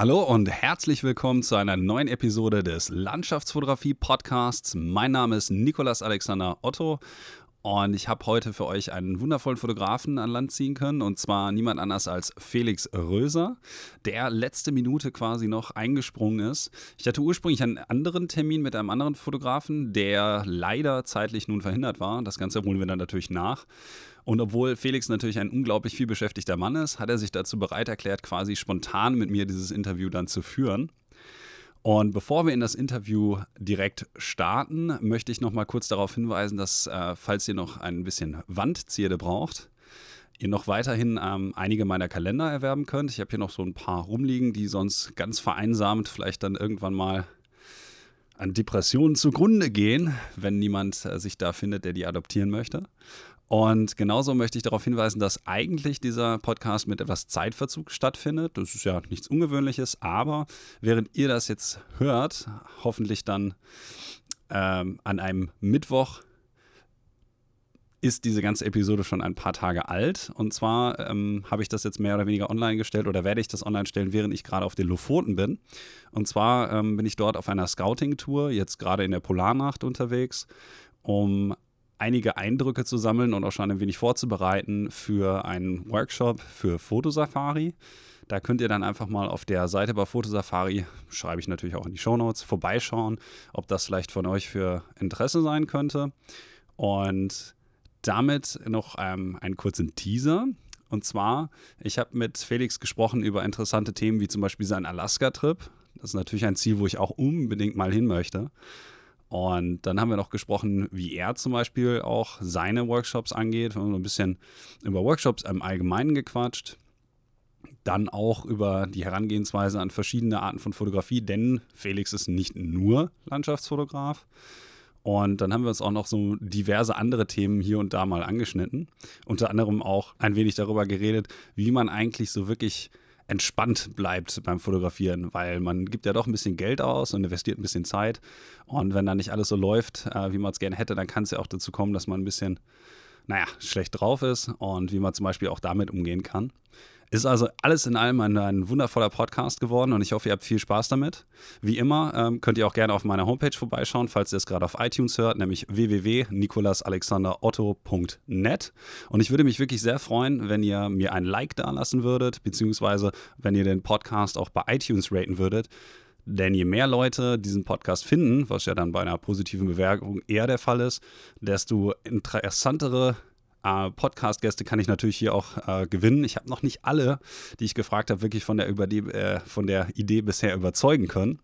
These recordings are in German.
Hallo und herzlich willkommen zu einer neuen Episode des Landschaftsfotografie Podcasts. Mein Name ist Nikolas Alexander Otto und ich habe heute für euch einen wundervollen Fotografen an Land ziehen können und zwar niemand anders als Felix Röser, der letzte Minute quasi noch eingesprungen ist. Ich hatte ursprünglich einen anderen Termin mit einem anderen Fotografen, der leider zeitlich nun verhindert war. Das Ganze holen wir dann natürlich nach. Und obwohl Felix natürlich ein unglaublich viel beschäftigter Mann ist, hat er sich dazu bereit erklärt, quasi spontan mit mir dieses Interview dann zu führen. Und bevor wir in das Interview direkt starten, möchte ich noch mal kurz darauf hinweisen, dass äh, falls ihr noch ein bisschen Wandzierde braucht, ihr noch weiterhin ähm, einige meiner Kalender erwerben könnt. Ich habe hier noch so ein paar rumliegen, die sonst ganz vereinsamt vielleicht dann irgendwann mal an Depressionen zugrunde gehen, wenn niemand äh, sich da findet, der die adoptieren möchte. Und genauso möchte ich darauf hinweisen, dass eigentlich dieser Podcast mit etwas Zeitverzug stattfindet. Das ist ja nichts Ungewöhnliches, aber während ihr das jetzt hört, hoffentlich dann ähm, an einem Mittwoch, ist diese ganze Episode schon ein paar Tage alt. Und zwar ähm, habe ich das jetzt mehr oder weniger online gestellt oder werde ich das online stellen, während ich gerade auf den Lofoten bin. Und zwar ähm, bin ich dort auf einer Scouting-Tour, jetzt gerade in der Polarnacht unterwegs, um einige Eindrücke zu sammeln und auch schon ein wenig vorzubereiten für einen Workshop für Fotosafari. Da könnt ihr dann einfach mal auf der Seite bei Fotosafari, schreibe ich natürlich auch in die Shownotes, vorbeischauen, ob das vielleicht von euch für Interesse sein könnte. Und damit noch ähm, einen kurzen Teaser. Und zwar, ich habe mit Felix gesprochen über interessante Themen wie zum Beispiel seinen Alaska-Trip. Das ist natürlich ein Ziel, wo ich auch unbedingt mal hin möchte. Und dann haben wir noch gesprochen, wie er zum Beispiel auch seine Workshops angeht. Wir haben ein bisschen über Workshops im Allgemeinen gequatscht. Dann auch über die Herangehensweise an verschiedene Arten von Fotografie, denn Felix ist nicht nur Landschaftsfotograf. Und dann haben wir uns auch noch so diverse andere Themen hier und da mal angeschnitten. Unter anderem auch ein wenig darüber geredet, wie man eigentlich so wirklich entspannt bleibt beim Fotografieren, weil man gibt ja doch ein bisschen Geld aus und investiert ein bisschen Zeit. Und wenn dann nicht alles so läuft, äh, wie man es gerne hätte, dann kann es ja auch dazu kommen, dass man ein bisschen, naja, schlecht drauf ist und wie man zum Beispiel auch damit umgehen kann. Ist also alles in allem ein, ein, wundervoller Podcast geworden und ich hoffe, ihr habt viel Spaß damit. Wie immer ähm, könnt ihr auch gerne auf meiner Homepage vorbeischauen, falls ihr es gerade auf iTunes hört, nämlich www.nikolasalexanderotto.net. Und ich würde mich wirklich sehr freuen, wenn ihr mir ein Like da lassen würdet, beziehungsweise wenn ihr den Podcast auch bei iTunes raten würdet. Denn je mehr Leute diesen Podcast finden, was ja dann bei einer positiven Bewerbung eher der Fall ist, desto interessantere äh, Podcast-Gäste kann ich natürlich hier auch äh, gewinnen. Ich habe noch nicht alle, die ich gefragt habe, wirklich von der, über die, äh, von der Idee bisher überzeugen können.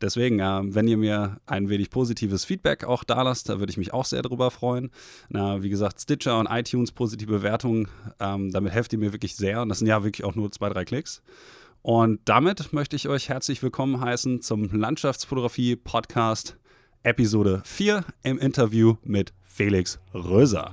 Deswegen, äh, wenn ihr mir ein wenig positives Feedback auch da lasst, da würde ich mich auch sehr darüber freuen. Na, wie gesagt, Stitcher und iTunes positive Bewertungen, ähm, damit helft ihr mir wirklich sehr. Und das sind ja wirklich auch nur zwei, drei Klicks. Und damit möchte ich euch herzlich willkommen heißen zum Landschaftsfotografie Podcast Episode 4 im Interview mit Felix Röser.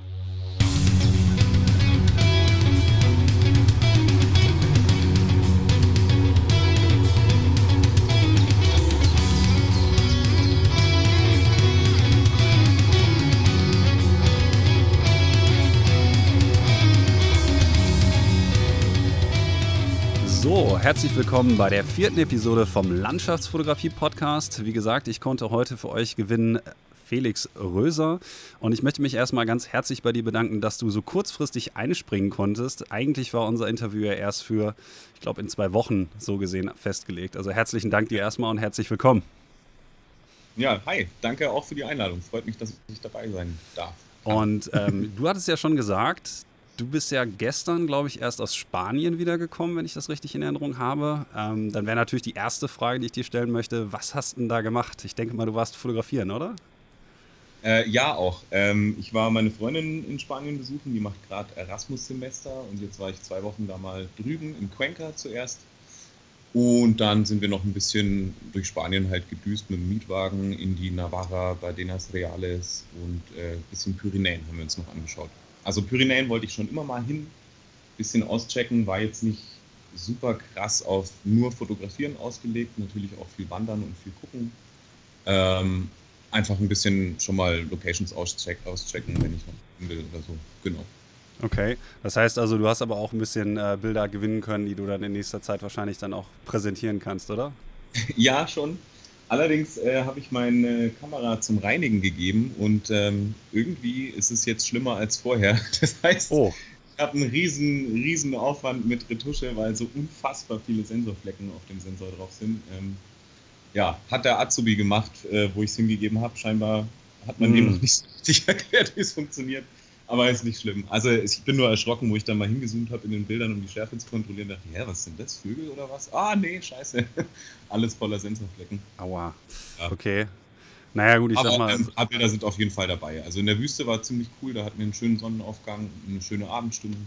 So, herzlich willkommen bei der vierten Episode vom Landschaftsfotografie-Podcast. Wie gesagt, ich konnte heute für euch gewinnen Felix Röser. Und ich möchte mich erstmal ganz herzlich bei dir bedanken, dass du so kurzfristig einspringen konntest. Eigentlich war unser Interview ja erst für, ich glaube, in zwei Wochen so gesehen festgelegt. Also herzlichen Dank dir erstmal und herzlich willkommen. Ja, hi, danke auch für die Einladung. Freut mich, dass ich dabei sein darf. Und ähm, du hattest ja schon gesagt, Du bist ja gestern, glaube ich, erst aus Spanien wiedergekommen, wenn ich das richtig in Erinnerung habe. Ähm, dann wäre natürlich die erste Frage, die ich dir stellen möchte, was hast du denn da gemacht? Ich denke mal, du warst fotografieren, oder? Äh, ja, auch. Ähm, ich war meine Freundin in Spanien besuchen, die macht gerade Erasmus-Semester und jetzt war ich zwei Wochen da mal drüben in Cuenca zuerst. Und dann sind wir noch ein bisschen durch Spanien halt gedüst mit dem Mietwagen in die Navarra, Badenas Reales und äh, ein bisschen Pyrenäen haben wir uns noch angeschaut. Also Pyrenäen wollte ich schon immer mal hin, bisschen auschecken, war jetzt nicht super krass auf nur Fotografieren ausgelegt, natürlich auch viel Wandern und viel gucken. Ähm, einfach ein bisschen schon mal Locations auscheck, auschecken, wenn ich noch will oder so. Genau. Okay, das heißt also, du hast aber auch ein bisschen äh, Bilder gewinnen können, die du dann in nächster Zeit wahrscheinlich dann auch präsentieren kannst, oder? ja, schon. Allerdings äh, habe ich meine Kamera zum Reinigen gegeben und ähm, irgendwie ist es jetzt schlimmer als vorher. Das heißt, oh. ich habe einen riesen, riesen Aufwand mit Retusche, weil so unfassbar viele Sensorflecken auf dem Sensor drauf sind. Ähm, ja, hat der Azubi gemacht, äh, wo ich es hingegeben habe. Scheinbar hat man mm. dem noch nicht so richtig erklärt, wie es funktioniert. Aber ist nicht schlimm. Also ich bin nur erschrocken, wo ich dann mal hingezoomt habe in den Bildern, um die Schärfe zu kontrollieren. dachte ich, hä, was sind das? Vögel oder was? Ah, nee, scheiße. Alles voller Sensorflecken. Aua. Ja. Okay. Naja, gut, ich Aber, sag mal. Ähm, Bilder sind auf jeden Fall dabei. Also in der Wüste war ziemlich cool, da hatten wir einen schönen Sonnenaufgang, eine schöne Abendstunde.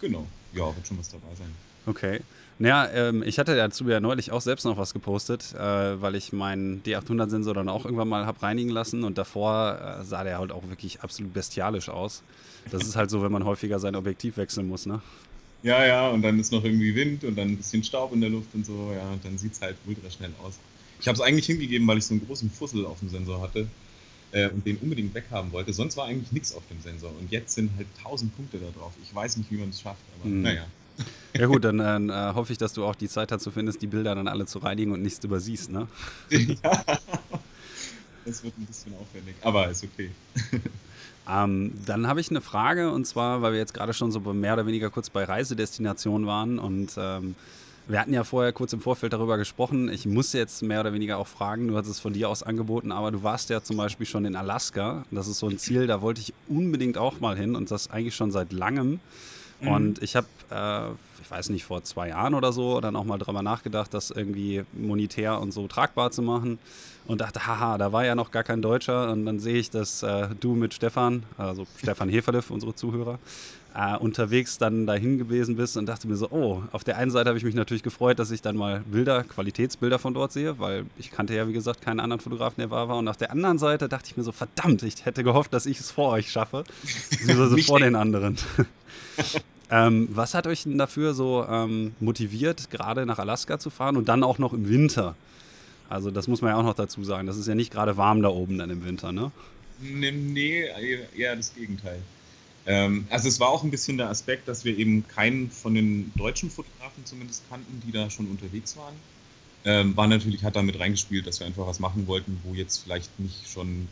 Genau. Ja, wird schon was dabei sein. Okay. Naja, ähm, ich hatte dazu ja neulich auch selbst noch was gepostet, äh, weil ich meinen D800-Sensor dann auch irgendwann mal habe reinigen lassen und davor äh, sah der halt auch wirklich absolut bestialisch aus. Das ist halt so, wenn man häufiger sein Objektiv wechseln muss, ne? Ja, ja, und dann ist noch irgendwie Wind und dann ein bisschen Staub in der Luft und so, ja, und dann sieht es halt ultra schnell aus. Ich habe es eigentlich hingegeben, weil ich so einen großen Fussel auf dem Sensor hatte äh, und den unbedingt weghaben wollte. Sonst war eigentlich nichts auf dem Sensor und jetzt sind halt tausend Punkte da drauf. Ich weiß nicht, wie man es schafft, aber mhm. naja. Ja gut, dann äh, hoffe ich, dass du auch die Zeit dazu findest, die Bilder dann alle zu reinigen und nichts übersiehst, ne? Ja, das wird ein bisschen aufwendig, aber ist okay. Ähm, dann habe ich eine Frage und zwar, weil wir jetzt gerade schon so mehr oder weniger kurz bei Reisedestinationen waren und ähm, wir hatten ja vorher kurz im Vorfeld darüber gesprochen. Ich muss jetzt mehr oder weniger auch fragen, du hast es von dir aus angeboten, aber du warst ja zum Beispiel schon in Alaska. Das ist so ein Ziel, da wollte ich unbedingt auch mal hin und das eigentlich schon seit langem. Mhm. Und ich habe, äh, ich weiß nicht, vor zwei Jahren oder so dann auch mal drüber nachgedacht, das irgendwie monetär und so tragbar zu machen. Und dachte, haha, da war ja noch gar kein Deutscher. Und dann sehe ich, dass äh, du mit Stefan, also Stefan Heferle unsere Zuhörer, äh, unterwegs dann dahin gewesen bist und dachte mir so, oh, auf der einen Seite habe ich mich natürlich gefreut, dass ich dann mal Bilder, Qualitätsbilder von dort sehe, weil ich kannte ja, wie gesagt, keinen anderen Fotografen, der war war. Und auf der anderen Seite dachte ich mir so, verdammt, ich hätte gehofft, dass ich es vor euch schaffe, beziehungsweise vor den anderen. Ähm, was hat euch denn dafür so ähm, motiviert, gerade nach Alaska zu fahren und dann auch noch im Winter? Also das muss man ja auch noch dazu sagen. Das ist ja nicht gerade warm da oben dann im Winter, ne? Nee, nee eher das Gegenteil. Ähm, also es war auch ein bisschen der Aspekt, dass wir eben keinen von den deutschen Fotografen zumindest kannten, die da schon unterwegs waren. Ähm, war natürlich, hat damit reingespielt, dass wir einfach was machen wollten, wo jetzt vielleicht nicht schon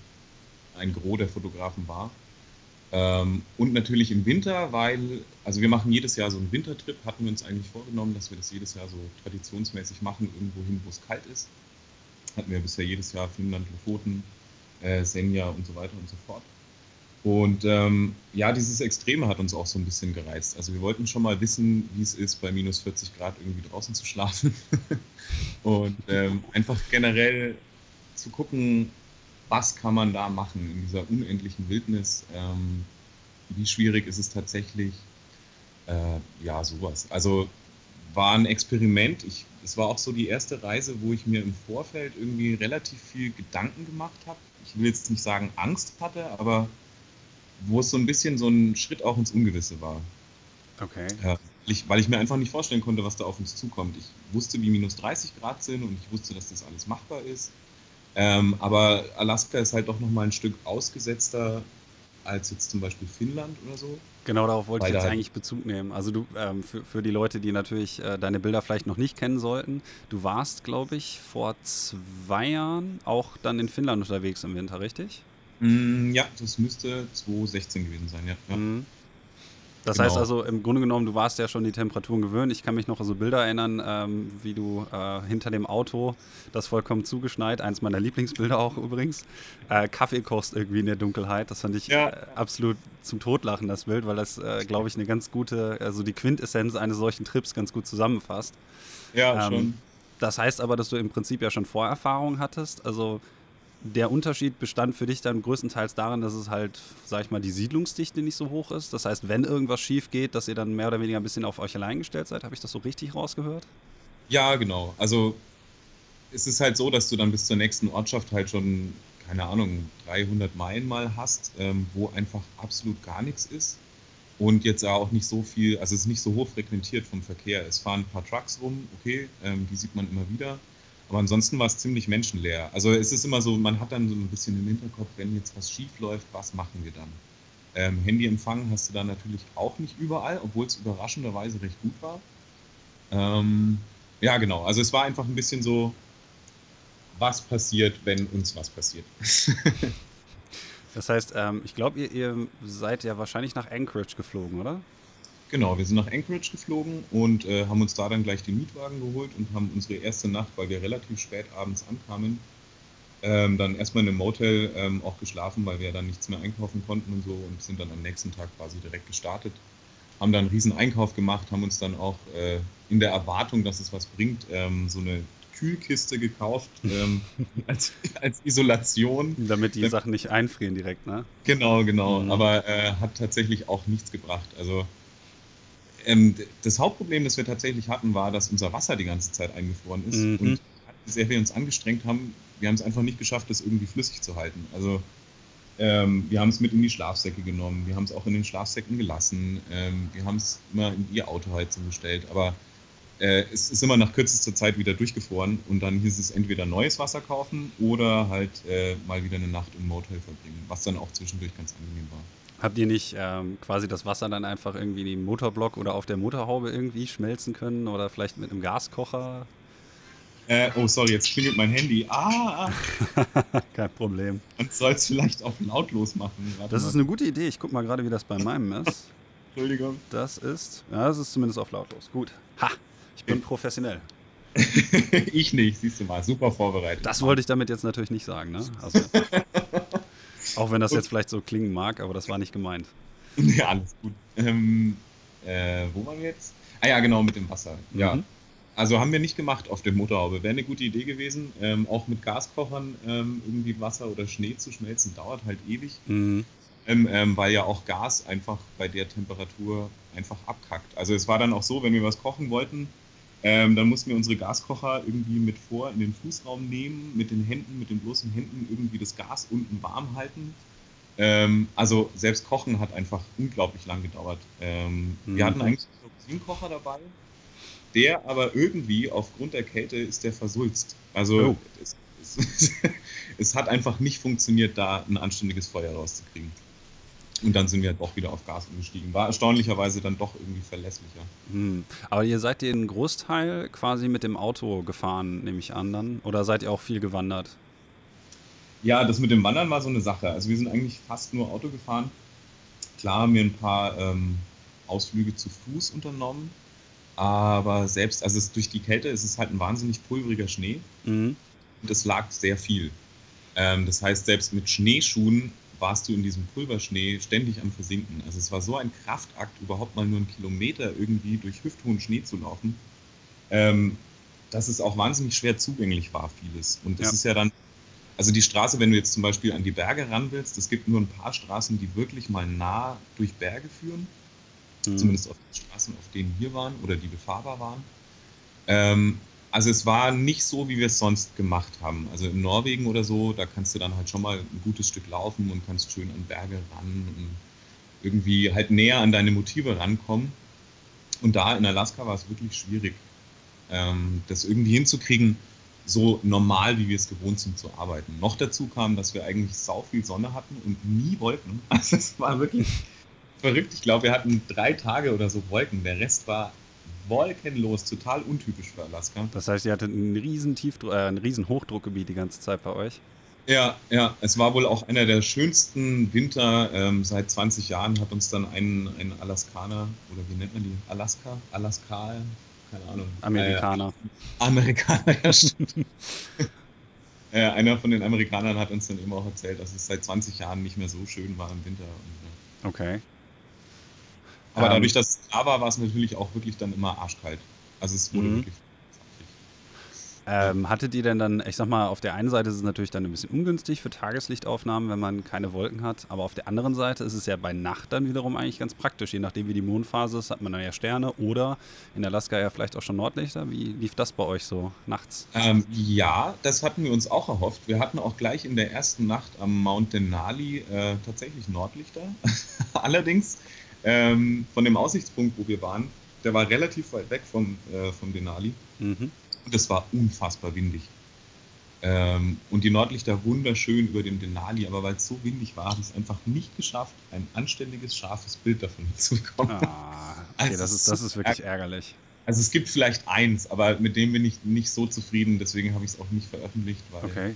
ein Gros der Fotografen war. Ähm, und natürlich im Winter, weil, also wir machen jedes Jahr so einen Wintertrip, hatten wir uns eigentlich vorgenommen, dass wir das jedes Jahr so traditionsmäßig machen, irgendwo hin, wo es kalt ist. Hatten wir bisher jedes Jahr Finnland, Lofoten, äh, Senja und so weiter und so fort. Und ähm, ja, dieses Extreme hat uns auch so ein bisschen gereizt. Also wir wollten schon mal wissen, wie es ist, bei minus 40 Grad irgendwie draußen zu schlafen. und ähm, einfach generell zu gucken, was kann man da machen in dieser unendlichen Wildnis? Ähm, wie schwierig ist es tatsächlich? Äh, ja, sowas. Also war ein Experiment. Ich, es war auch so die erste Reise, wo ich mir im Vorfeld irgendwie relativ viel Gedanken gemacht habe. Ich will jetzt nicht sagen Angst hatte, aber wo es so ein bisschen so ein Schritt auch ins Ungewisse war. Okay. Ja, weil, ich, weil ich mir einfach nicht vorstellen konnte, was da auf uns zukommt. Ich wusste, wie minus 30 Grad sind und ich wusste, dass das alles machbar ist. Ähm, aber Alaska ist halt doch nochmal ein Stück ausgesetzter als jetzt zum Beispiel Finnland oder so. Genau, darauf wollte ich jetzt halt eigentlich Bezug nehmen. Also du, ähm, für, für die Leute, die natürlich äh, deine Bilder vielleicht noch nicht kennen sollten, du warst, glaube ich, vor zwei Jahren auch dann in Finnland unterwegs im Winter, richtig? Mm, ja, das müsste 2016 gewesen sein, ja. ja. Mhm. Das genau. heißt also, im Grunde genommen, du warst ja schon die Temperaturen gewöhnt. Ich kann mich noch an so Bilder erinnern, ähm, wie du äh, hinter dem Auto, das vollkommen zugeschneit, eins meiner Lieblingsbilder auch übrigens, äh, Kaffee kochst irgendwie in der Dunkelheit. Das fand ich ja. äh, absolut zum Totlachen, das Bild, weil das, äh, glaube ich, eine ganz gute, also die Quintessenz eines solchen Trips ganz gut zusammenfasst. Ja, ähm, schon. Das heißt aber, dass du im Prinzip ja schon Vorerfahrung hattest. Also der Unterschied bestand für dich dann größtenteils darin, dass es halt, sag ich mal, die Siedlungsdichte nicht so hoch ist. Das heißt, wenn irgendwas schief geht, dass ihr dann mehr oder weniger ein bisschen auf euch allein gestellt seid. Habe ich das so richtig rausgehört? Ja, genau. Also es ist halt so, dass du dann bis zur nächsten Ortschaft halt schon, keine Ahnung, 300 Meilen mal hast, ähm, wo einfach absolut gar nichts ist. Und jetzt auch nicht so viel, also es ist nicht so hoch frequentiert vom Verkehr. Es fahren ein paar Trucks rum, okay, ähm, die sieht man immer wieder. Aber ansonsten war es ziemlich menschenleer. Also es ist immer so, man hat dann so ein bisschen im Hinterkopf, wenn jetzt was schief läuft, was machen wir dann? Ähm, Handyempfang hast du da natürlich auch nicht überall, obwohl es überraschenderweise recht gut war. Ähm, ja, genau. Also es war einfach ein bisschen so, was passiert, wenn uns was passiert. das heißt, ähm, ich glaube, ihr, ihr, seid ja wahrscheinlich nach Anchorage geflogen, oder? Genau, wir sind nach Anchorage geflogen und äh, haben uns da dann gleich den Mietwagen geholt und haben unsere erste Nacht, weil wir relativ spät abends ankamen, ähm, dann erstmal in einem Motel ähm, auch geschlafen, weil wir dann nichts mehr einkaufen konnten und so und sind dann am nächsten Tag quasi direkt gestartet. Haben dann einen riesen Einkauf gemacht, haben uns dann auch äh, in der Erwartung, dass es was bringt, ähm, so eine Kühlkiste gekauft ähm, als, als, Isolation. Damit die Sachen nicht einfrieren direkt, ne? Genau, genau. Mhm. Aber äh, hat tatsächlich auch nichts gebracht. Also ähm, das Hauptproblem, das wir tatsächlich hatten, war, dass unser Wasser die ganze Zeit eingefroren ist. Mhm. Und sehr wir uns angestrengt haben, wir haben es einfach nicht geschafft, das irgendwie flüssig zu halten. Also ähm, wir haben es mit in die Schlafsäcke genommen, wir haben es auch in den Schlafsäcken gelassen, ähm, wir haben es immer in die Autoheizung gestellt, aber äh, es ist immer nach kürzester Zeit wieder durchgefroren und dann hieß es entweder neues Wasser kaufen oder halt äh, mal wieder eine Nacht im Motel verbringen, was dann auch zwischendurch ganz angenehm war. Habt ihr nicht ähm, quasi das Wasser dann einfach irgendwie in den Motorblock oder auf der Motorhaube irgendwie schmelzen können oder vielleicht mit einem Gaskocher? Äh, oh, sorry, jetzt klingelt mein Handy. Ah! Kein Problem. Man soll es vielleicht auf lautlos machen. Das mal. ist eine gute Idee. Ich guck mal gerade, wie das bei meinem ist. Entschuldigung. Das ist, ja, das ist zumindest auf lautlos. Gut. Ha! Ich bin professionell. ich nicht, siehst du mal. Super vorbereitet. Das wollte ich damit jetzt natürlich nicht sagen, ne? Also. Auch wenn das jetzt vielleicht so klingen mag, aber das war nicht gemeint. Ja, alles gut. Ähm, äh, wo waren wir jetzt? Ah ja, genau, mit dem Wasser. Ja. Mhm. Also haben wir nicht gemacht auf der Motorhaube. Wäre eine gute Idee gewesen. Ähm, auch mit Gaskochern ähm, irgendwie Wasser oder Schnee zu schmelzen, dauert halt ewig. Mhm. Ähm, ähm weil ja auch Gas einfach bei der Temperatur einfach abkackt. Also es war dann auch so, wenn wir was kochen wollten, ähm, dann mussten wir unsere Gaskocher irgendwie mit vor in den Fußraum nehmen, mit den Händen, mit den bloßen Händen irgendwie das Gas unten warm halten. Ähm, also selbst Kochen hat einfach unglaublich lang gedauert. Ähm, mhm. Wir hatten eigentlich einen Rosinenkocher dabei, der aber irgendwie aufgrund der Kälte ist der versulzt. Also oh. es, es, es hat einfach nicht funktioniert, da ein anständiges Feuer rauszukriegen. Und dann sind wir auch wieder auf Gas umgestiegen. War erstaunlicherweise dann doch irgendwie verlässlicher. Hm. Aber ihr seid den Großteil quasi mit dem Auto gefahren, nehme ich an dann? Oder seid ihr auch viel gewandert? Ja, das mit dem Wandern war so eine Sache. Also wir sind eigentlich fast nur Auto gefahren. Klar haben wir ein paar ähm, Ausflüge zu Fuß unternommen. Aber selbst, also es, durch die Kälte ist es halt ein wahnsinnig pulveriger Schnee. Mhm. Und es lag sehr viel. Ähm, das heißt, selbst mit Schneeschuhen warst du in diesem Pulverschnee ständig am Versinken. Also es war so ein Kraftakt, überhaupt mal nur einen Kilometer irgendwie durch hüfthohen Schnee zu laufen, ähm, dass es auch wahnsinnig schwer zugänglich war, vieles. Und das ja. ist ja dann, also die Straße, wenn du jetzt zum Beispiel an die Berge ran willst, es gibt nur ein paar Straßen, die wirklich mal nah durch Berge führen. Mhm. Zumindest auf den Straßen, auf denen wir waren oder die befahrbar waren. Ähm, also es war nicht so, wie wir es sonst gemacht haben. Also in Norwegen oder so, da kannst du dann halt schon mal ein gutes Stück laufen und kannst schön an Berge ran und irgendwie halt näher an deine Motive rankommen. Und da in Alaska war es wirklich schwierig, ähm, das irgendwie hinzukriegen, so normal, wie wir es gewohnt sind zu arbeiten. Noch dazu kam, dass wir eigentlich sau viel Sonne hatten und nie Wolken. Also es war wirklich verrückt. Ich glaube, wir hatten drei Tage oder so Wolken. Der Rest war wolkenlos, total untypisch für Alaska. Das heißt, ihr hattet ein riesen, Tiefdruck, äh, ein riesen Hochdruckgebiet die ganze Zeit bei euch? Ja, ja, es war wohl auch einer der schönsten Winter ähm, seit 20 Jahren, hat uns dann ein, ein Alaskaner, oder wie nennt man die? Alaska? Alaska? Keine Ahnung. Amerikaner. Äh, Amerikaner, ja, stimmt. äh, einer von den Amerikanern hat uns dann eben auch erzählt, dass es seit 20 Jahren nicht mehr so schön war im Winter. Und, ja. Okay. Aber ähm, dadurch, dass es da war, war es natürlich auch wirklich dann immer arschkalt. Also es wurde mhm. wirklich ähm, hattet ihr denn dann, ich sag mal, auf der einen Seite ist es natürlich dann ein bisschen ungünstig für Tageslichtaufnahmen, wenn man keine Wolken hat, aber auf der anderen Seite ist es ja bei Nacht dann wiederum eigentlich ganz praktisch. Je nachdem, wie die Mondphase ist, hat man dann ja Sterne oder in Alaska ja vielleicht auch schon Nordlichter. Wie lief das bei euch so nachts? Ähm, ja, das hatten wir uns auch erhofft. Wir hatten auch gleich in der ersten Nacht am Mount Denali äh, tatsächlich Nordlichter. Allerdings ähm, von dem Aussichtspunkt, wo wir waren, der war relativ weit weg vom, äh, vom Denali. Mhm. Und es war unfassbar windig. Ähm, und die Nordlichter wunderschön über dem Denali, aber weil es so windig war, habe ich es einfach nicht geschafft, ein anständiges, scharfes Bild davon zu bekommen. Ah, okay, also das, ist, das ist wirklich ärgerlich. Also es gibt vielleicht eins, aber mit dem bin ich nicht so zufrieden, deswegen habe ich es auch nicht veröffentlicht. Weil, okay.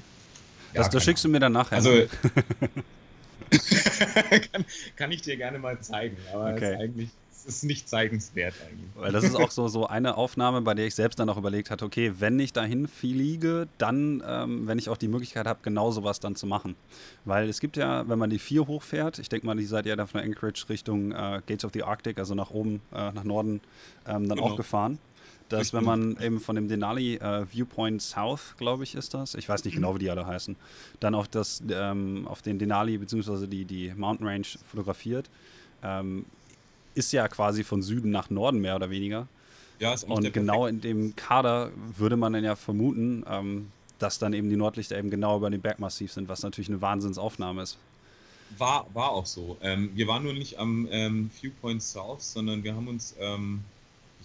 Ja, das, das schickst du mir dann nachher. Also kann, kann, ich dir gerne mal zeigen, aber okay. ist eigentlich ist nicht zeigenswert eigentlich. Weil das ist auch so, so eine Aufnahme, bei der ich selbst dann auch überlegt hatte, okay, wenn ich dahin fliege, dann, ähm, wenn ich auch die Möglichkeit habe, genau sowas dann zu machen. Weil es gibt ja, wenn man die 4 hochfährt, ich denke mal, die seid ja dann von Anchorage Richtung äh, Gates of the Arctic, also nach oben, äh, nach Norden, ähm, dann genau. auch gefahren dass wenn man eben von dem Denali äh, Viewpoint South, glaube ich, ist das, ich weiß nicht genau, wie die alle heißen, dann auf, das, ähm, auf den Denali bzw. Die, die Mountain Range fotografiert, ähm, ist ja quasi von Süden nach Norden mehr oder weniger. Ja, ist Und genau in dem Kader würde man dann ja vermuten, ähm, dass dann eben die Nordlichter eben genau über dem Bergmassiv sind, was natürlich eine Wahnsinnsaufnahme ist. War, war auch so. Ähm, wir waren nur nicht am ähm, Viewpoint South, sondern wir haben uns, ähm,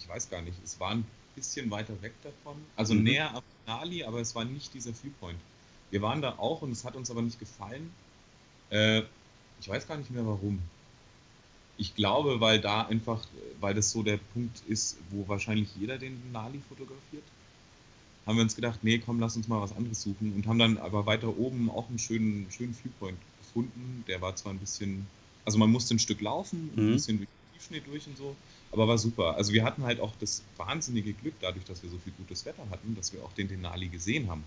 ich weiß gar nicht, es war ein bisschen weiter weg davon, also mhm. näher am Nali, aber es war nicht dieser Viewpoint. Wir waren da auch und es hat uns aber nicht gefallen. Äh, ich weiß gar nicht mehr warum ich glaube, weil da einfach, weil das so der Punkt ist, wo wahrscheinlich jeder den Nali fotografiert, haben wir uns gedacht, nee, komm, lass uns mal was anderes suchen und haben dann aber weiter oben auch einen schönen, schönen Viewpoint gefunden. Der war zwar ein bisschen, also man musste ein Stück laufen, mhm. ein bisschen durch den Tiefschnee durch und so, aber war super. Also wir hatten halt auch das wahnsinnige Glück, dadurch, dass wir so viel gutes Wetter hatten, dass wir auch den Denali gesehen haben.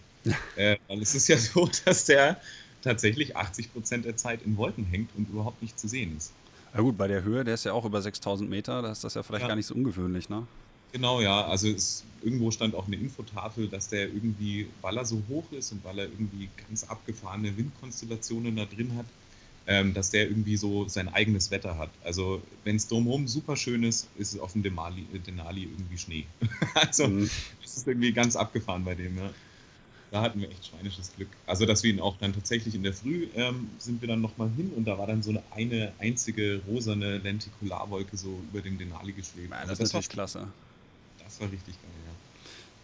äh, weil es ist ja so, dass der tatsächlich 80 Prozent der Zeit in Wolken hängt und überhaupt nicht zu sehen ist. Ja gut, bei der Höhe, der ist ja auch über 6000 Meter, da ist das ja vielleicht ja. gar nicht so ungewöhnlich, ne? Genau, ja. Also es, irgendwo stand auch eine Infotafel, dass der irgendwie, weil er so hoch ist und weil er irgendwie ganz abgefahrene Windkonstellationen da drin hat, ähm, dass der irgendwie so sein eigenes Wetter hat. Also wenn es drumherum super schön ist, ist es auf dem Denali, Denali irgendwie Schnee. also mhm. das ist irgendwie ganz abgefahren bei dem, ja da hatten wir echt schweinisches Glück. Also, dass wir ihn auch dann tatsächlich in der Früh ähm, sind wir dann nochmal hin und da war dann so eine, eine einzige rosane Lentikularwolke so über dem Denali geschwebt. Ja, das, also, das ist natürlich war, klasse. Das war richtig geil, ja.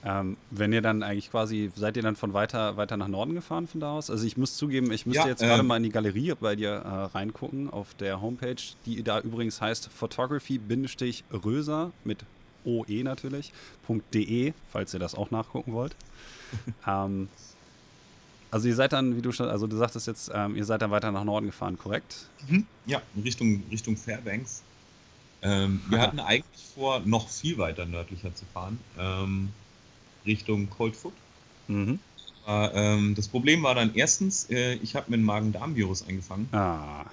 Ähm, wenn ihr dann eigentlich quasi, seid ihr dann von weiter, weiter nach Norden gefahren von da aus? Also ich muss zugeben, ich müsste ja, jetzt ähm, gerade mal in die Galerie bei dir äh, reingucken auf der Homepage, die da übrigens heißt photography-röser mit OE natürlich, .de, falls ihr das auch nachgucken wollt. ähm, also ihr seid dann, wie du schon, also du sagtest jetzt, ähm, ihr seid dann weiter nach Norden gefahren, korrekt? Mhm. Ja, in Richtung, Richtung Fairbanks. Ähm, wir hatten eigentlich vor, noch viel weiter nördlicher zu fahren, ähm, Richtung Coldfoot. Mhm. Äh, das Problem war dann erstens, äh, ich habe mir ein Magen-Darm-Virus eingefangen. Ah.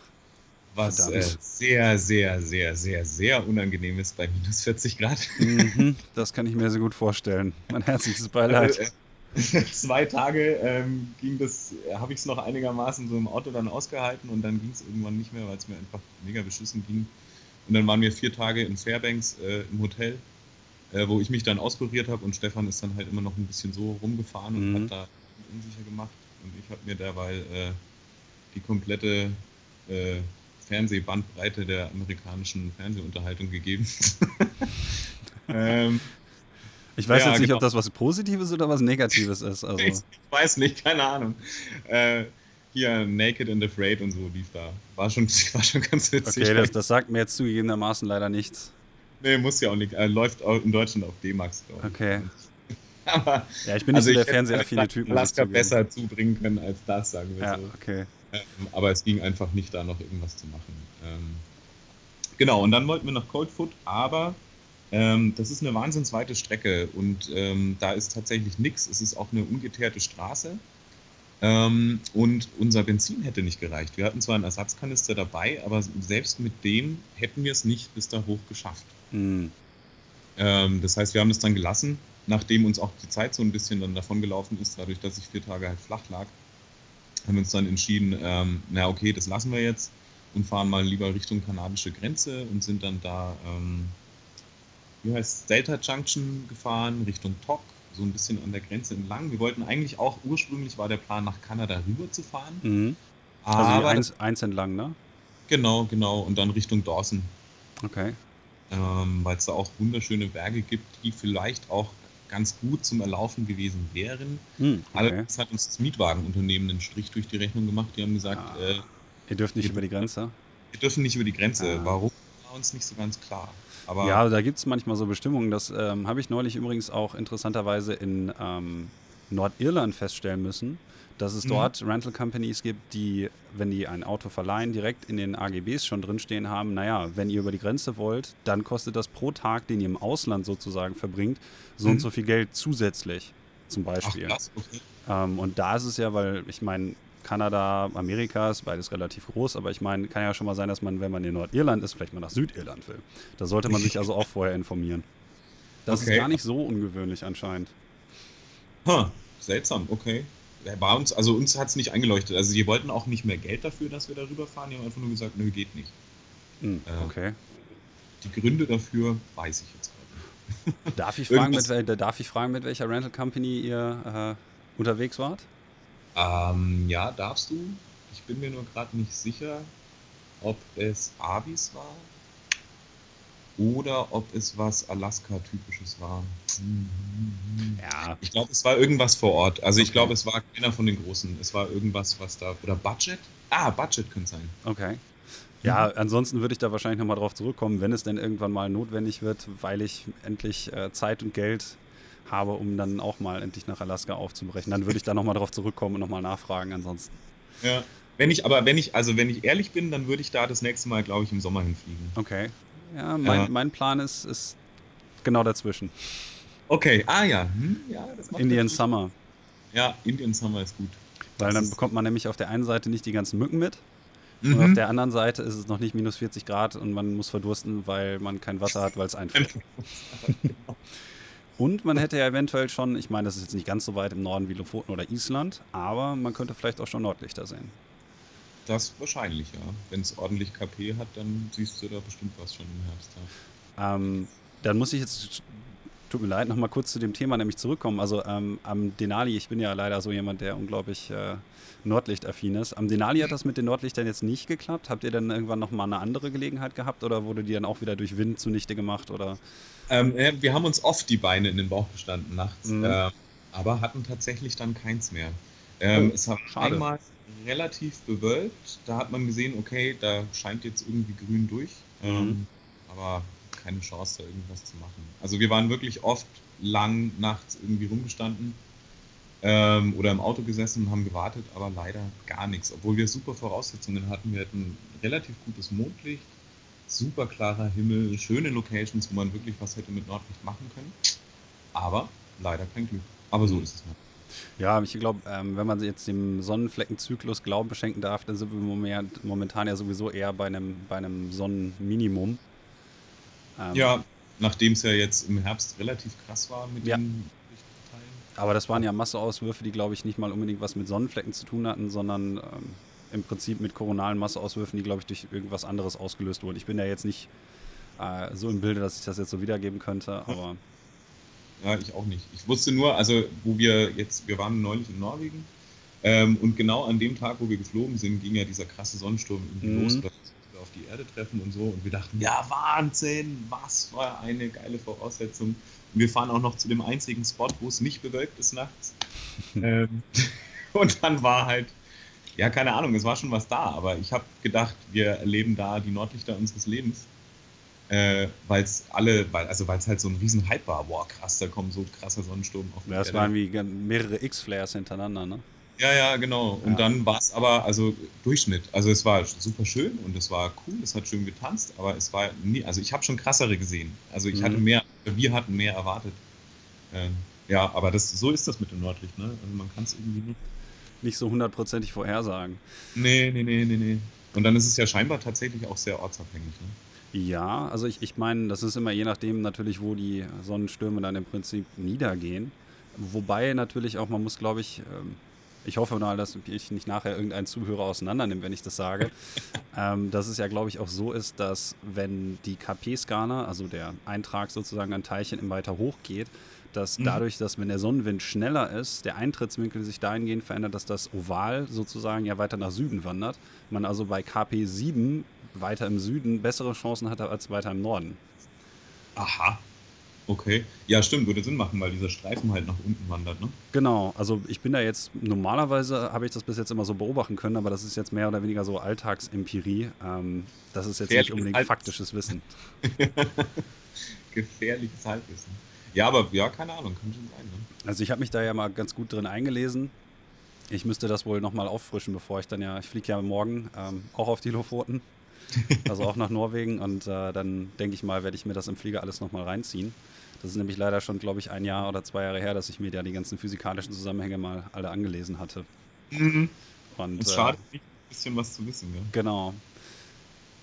Was äh, sehr, sehr, sehr, sehr, sehr unangenehm ist bei minus 40 Grad. Mhm, das kann ich mir sehr gut vorstellen. Mein herzliches Beileid. Also, zwei Tage ähm, ging das, habe ich es noch einigermaßen so im Auto dann ausgehalten und dann ging es irgendwann nicht mehr, weil es mir einfach mega beschissen ging. Und dann waren wir vier Tage in Fairbanks äh, im Hotel, äh, wo ich mich dann auskuriert habe und Stefan ist dann halt immer noch ein bisschen so rumgefahren und mhm. hat da unsicher gemacht. Und ich habe mir derweil äh, die komplette äh, Fernsehbandbreite der amerikanischen Fernsehunterhaltung gegeben. ähm, ich weiß ja, jetzt nicht, genau. ob das was Positives oder was Negatives ist. Also. Ich, weiß nicht, keine Ahnung. Äh, hier Naked and Afraid und so lief da. War schon, war schon ganz witzig. Okay, das, das sagt mir jetzt zugegebenermaßen leider nichts. Nee, muss ja auch nicht. Äh, läuft auch in Deutschland auf D-Max, glaube ich. Okay. Aber, ja, ich bin nicht also so der fernsehaffine Typ. Alaska besser zubringen können als das, sagen wir ja, so. okay. Ähm, aber es ging einfach nicht, da noch irgendwas zu machen. Ähm, genau, und dann wollten wir nach Coldfoot, aber ähm, das ist eine wahnsinnsweite Strecke und ähm, da ist tatsächlich nichts. Es ist auch eine ungeteerte Straße. Ähm, und unser Benzin hätte nicht gereicht. Wir hatten zwar einen Ersatzkanister dabei, aber selbst mit dem hätten wir es nicht bis da hoch geschafft. Mhm. das heißt, wir haben es dann gelassen, nachdem uns auch die Zeit so ein bisschen dann davon gelaufen ist, dadurch, dass ich vier Tage halt flach lag, haben wir uns dann entschieden, ähm, na okay, das lassen wir jetzt und fahren mal lieber Richtung kanadische Grenze und sind dann da ähm, wie heißt Delta Junction gefahren, Richtung Tok, so ein bisschen an der Grenze entlang. Wir wollten eigentlich auch, ursprünglich war der Plan, nach Kanada rüber zu fahren. Mhm. Also eins, eins entlang, ne? Genau, genau. Und dann Richtung Dawson. Okay. Ähm, Weil es da auch wunderschöne Berge gibt, die vielleicht auch ganz gut zum Erlaufen gewesen wären. Hm, okay. Allerdings hat uns das Mietwagenunternehmen einen Strich durch die Rechnung gemacht. Die haben gesagt, Ah. äh, Ihr dürft nicht wir- über die Grenze. wir dürfen nicht über die Grenze. Ah. Warum? Uns nicht so ganz klar. Aber Ja, da gibt es manchmal so Bestimmungen. Das ähm, habe ich neulich übrigens auch interessanterweise in ähm, Nordirland feststellen müssen, dass es Mhm. dort Rental Companies gibt, die, wenn die ein Auto verleihen, direkt in den AGBs schon drinstehen haben, naja, wenn ihr über die Grenze wollt, dann kostet das pro Tag, den ihr im Ausland sozusagen verbringt, so und Mhm. so viel Geld zusätzlich zum ach Beispiel. krass, okay. Ähm, und da ist es ja, weil ich meine, Kanada, Amerika ist beides relativ groß, aber ich meine, kann ja schon mal sein, dass man, wenn man in Nordirland ist, vielleicht mal nach Südirland will. Da sollte man sich also auch vorher informieren. Das Okay. ist gar nicht so ungewöhnlich anscheinend. Ha, seltsam, okay. Bei uns, also uns hat es nicht eingeleuchtet. Also die wollten auch nicht mehr Geld dafür, dass wir darüber fahren. Die haben einfach nur gesagt, nö, geht nicht. Hm, Ja. okay. Die Gründe dafür weiß ich jetzt gerade nicht. Darf ich, fragen, mit, darf ich fragen, mit welcher Rental Company ihr äh, unterwegs wart? Ähm, ja, darfst du. Ich bin mir nur gerade nicht sicher, ob es Avis war oder ob es was Alaska-typisches war. Hm, hm, hm. Ja. Ich glaube, es war irgendwas vor Ort. Also ich Okay. glaube, es war keiner von den Großen. Es war irgendwas, was da. Oder Budget? Ah, Budget könnte sein. Okay. Ja, Mhm. ansonsten würde ich da wahrscheinlich nochmal drauf zurückkommen, wenn es denn irgendwann mal notwendig wird, weil ich endlich äh, Zeit und Geld habe, um dann auch mal endlich nach Alaska aufzubrechen. Dann würde ich da nochmal drauf zurückkommen und nochmal nachfragen. Ansonsten. Ja. Wenn ich, aber wenn ich, also wenn ich ehrlich bin, dann würde ich da das nächste Mal, glaube ich, im Sommer hinfliegen. Okay. Ja, mein, Ja. mein Plan ist, ist genau dazwischen. Okay, ah ja. Hm, ja das macht Indian Summer. Ja, Indian Summer ist gut. Weil Das dann bekommt man nämlich auf der einen Seite nicht die ganzen Mücken mit und auf Mhm. der anderen Seite ist es noch nicht minus 40 Grad und man muss verdursten, weil man kein Wasser hat, weil es einfriert. Und man hätte ja eventuell schon, ich meine, das ist jetzt nicht ganz so weit im Norden wie Lofoten oder Island, aber man könnte vielleicht auch schon Nordlichter sehen. Das wahrscheinlich, ja. Wenn es ordentlich KP hat, dann siehst du da bestimmt was schon im Herbst. Ja. Ähm, dann muss ich jetzt, tut mir leid, nochmal kurz zu dem Thema nämlich zurückkommen. Also ähm, am Denali, ich bin ja leider so jemand, der unglaublich äh, Nordlichtaffin ist. Am Denali hat das mit den Nordlichtern jetzt nicht geklappt. Habt ihr dann irgendwann nochmal eine andere Gelegenheit gehabt oder wurde die dann auch wieder durch Wind zunichte gemacht? Oder? Ähm, äh, wir haben uns oft die Beine in den Bauch gestanden nachts, Mhm. äh, aber hatten tatsächlich dann keins mehr. Ähm, Oh, es war schade. einmal relativ bewölkt, da hat man gesehen, okay, da scheint jetzt irgendwie grün durch, Mhm. ähm, aber keine Chance, da irgendwas zu machen. Also wir waren wirklich oft lang nachts irgendwie rumgestanden ähm, oder im Auto gesessen und haben gewartet, aber leider gar nichts, obwohl wir super Voraussetzungen hatten. Wir hatten relativ gutes Mondlicht, super klarer Himmel, schöne Locations, wo man wirklich was hätte mit Nordlicht machen können. Aber leider kein Glück. Aber so ist es mal. Ja, ich glaube, ähm, wenn man jetzt dem Sonnenfleckenzyklus Glauben schenken darf, dann sind wir moment- momentan ja sowieso eher bei einem, bei einem Sonnenminimum. Ähm, Ja, nachdem es ja jetzt im Herbst relativ krass war mit Ja. den Lichtteilen. Aber das waren ja Masseauswürfe, die, glaube ich, nicht mal unbedingt was mit Sonnenflecken zu tun hatten, sondern ähm, im Prinzip mit koronalen Masseauswürfen, die, glaube ich, durch irgendwas anderes ausgelöst wurden. Ich bin ja jetzt nicht äh, so im Bilde, dass ich das jetzt so wiedergeben könnte, aber Ja, ich auch nicht. Ich wusste nur, also wo wir jetzt, wir waren neulich in Norwegen ähm, und genau an dem Tag, wo wir geflogen sind, ging ja dieser krasse Sonnensturm irgendwie Mhm. los, wir auf die Erde treffen und so und wir dachten, ja Wahnsinn, was für eine geile Voraussetzung. Und wir fahren auch noch zu dem einzigen Spot, wo es nicht bewölkt ist nachts. ähm, und dann war halt, ja keine Ahnung, es war schon was da, aber ich habe gedacht, wir erleben da die Nordlichter unseres Lebens. Äh, weil es alle, weil, also weil es halt so ein riesen Hype war, boah krass, da kommt so krasser Sonnensturm auf die das waren wie mehrere X-Flares hintereinander, ne? Ja, ja, genau. Und Ja. dann war es aber, also Durchschnitt. Also es war super schön und es war cool, es hat schön getanzt, aber es war nie, also ich habe schon krassere gesehen. Also ich Mhm. hatte mehr, wir hatten mehr erwartet. Ähm, ja, aber das, so ist das mit dem Nordlicht, ne? Also man kann es irgendwie nicht. Nicht so hundertprozentig vorhersagen. Nee, nee, nee, nee, nee. Und dann ist es ja scheinbar tatsächlich auch sehr ortsabhängig, ne? Ja, also ich, ich meine, das ist immer je nachdem natürlich, wo die Sonnenstürme dann im Prinzip niedergehen. Wobei natürlich auch, man muss, glaube ich, ähm, ich hoffe mal, dass ich nicht nachher irgendeinen Zuhörer auseinandernehme, wenn ich das sage, ähm, dass es ja, glaube ich, auch so ist, dass wenn die KP-Skala, also der Eintrag sozusagen an Teilchen im weiter hoch geht, dass Mhm. dadurch, dass wenn der Sonnenwind schneller ist, der Eintrittswinkel sich dahingehend verändert, dass das Oval sozusagen ja weiter nach Süden wandert. Man also bei KP 7 weiter im Süden bessere Chancen hatte als weiter im Norden. Aha. Okay. Ja, stimmt, würde Sinn machen, weil dieser Streifen halt nach unten wandert, ne? Genau, also ich bin da jetzt, normalerweise habe ich das bis jetzt immer so beobachten können, aber das ist jetzt mehr oder weniger so Alltagsempirie. Ähm, das ist jetzt nicht unbedingt faktisches Wissen. Gefährliches Halbwissen. Ja, aber ja, keine Ahnung, kann schon sein. Ne? Also ich habe mich da ja mal ganz gut drin eingelesen. Ich müsste das wohl nochmal auffrischen, bevor ich dann ja, ich fliege ja morgen ähm, auch auf die Lofoten, also auch nach Norwegen und äh, dann denke ich mal, werde ich mir das im Flieger alles nochmal reinziehen. Das ist nämlich leider schon, glaube ich, ein Jahr oder zwei Jahre her, dass ich mir ja die ganzen physikalischen Zusammenhänge mal alle angelesen hatte. Mhm. Und, es schadet äh, nicht, ein bisschen was zu wissen. Ja. Genau.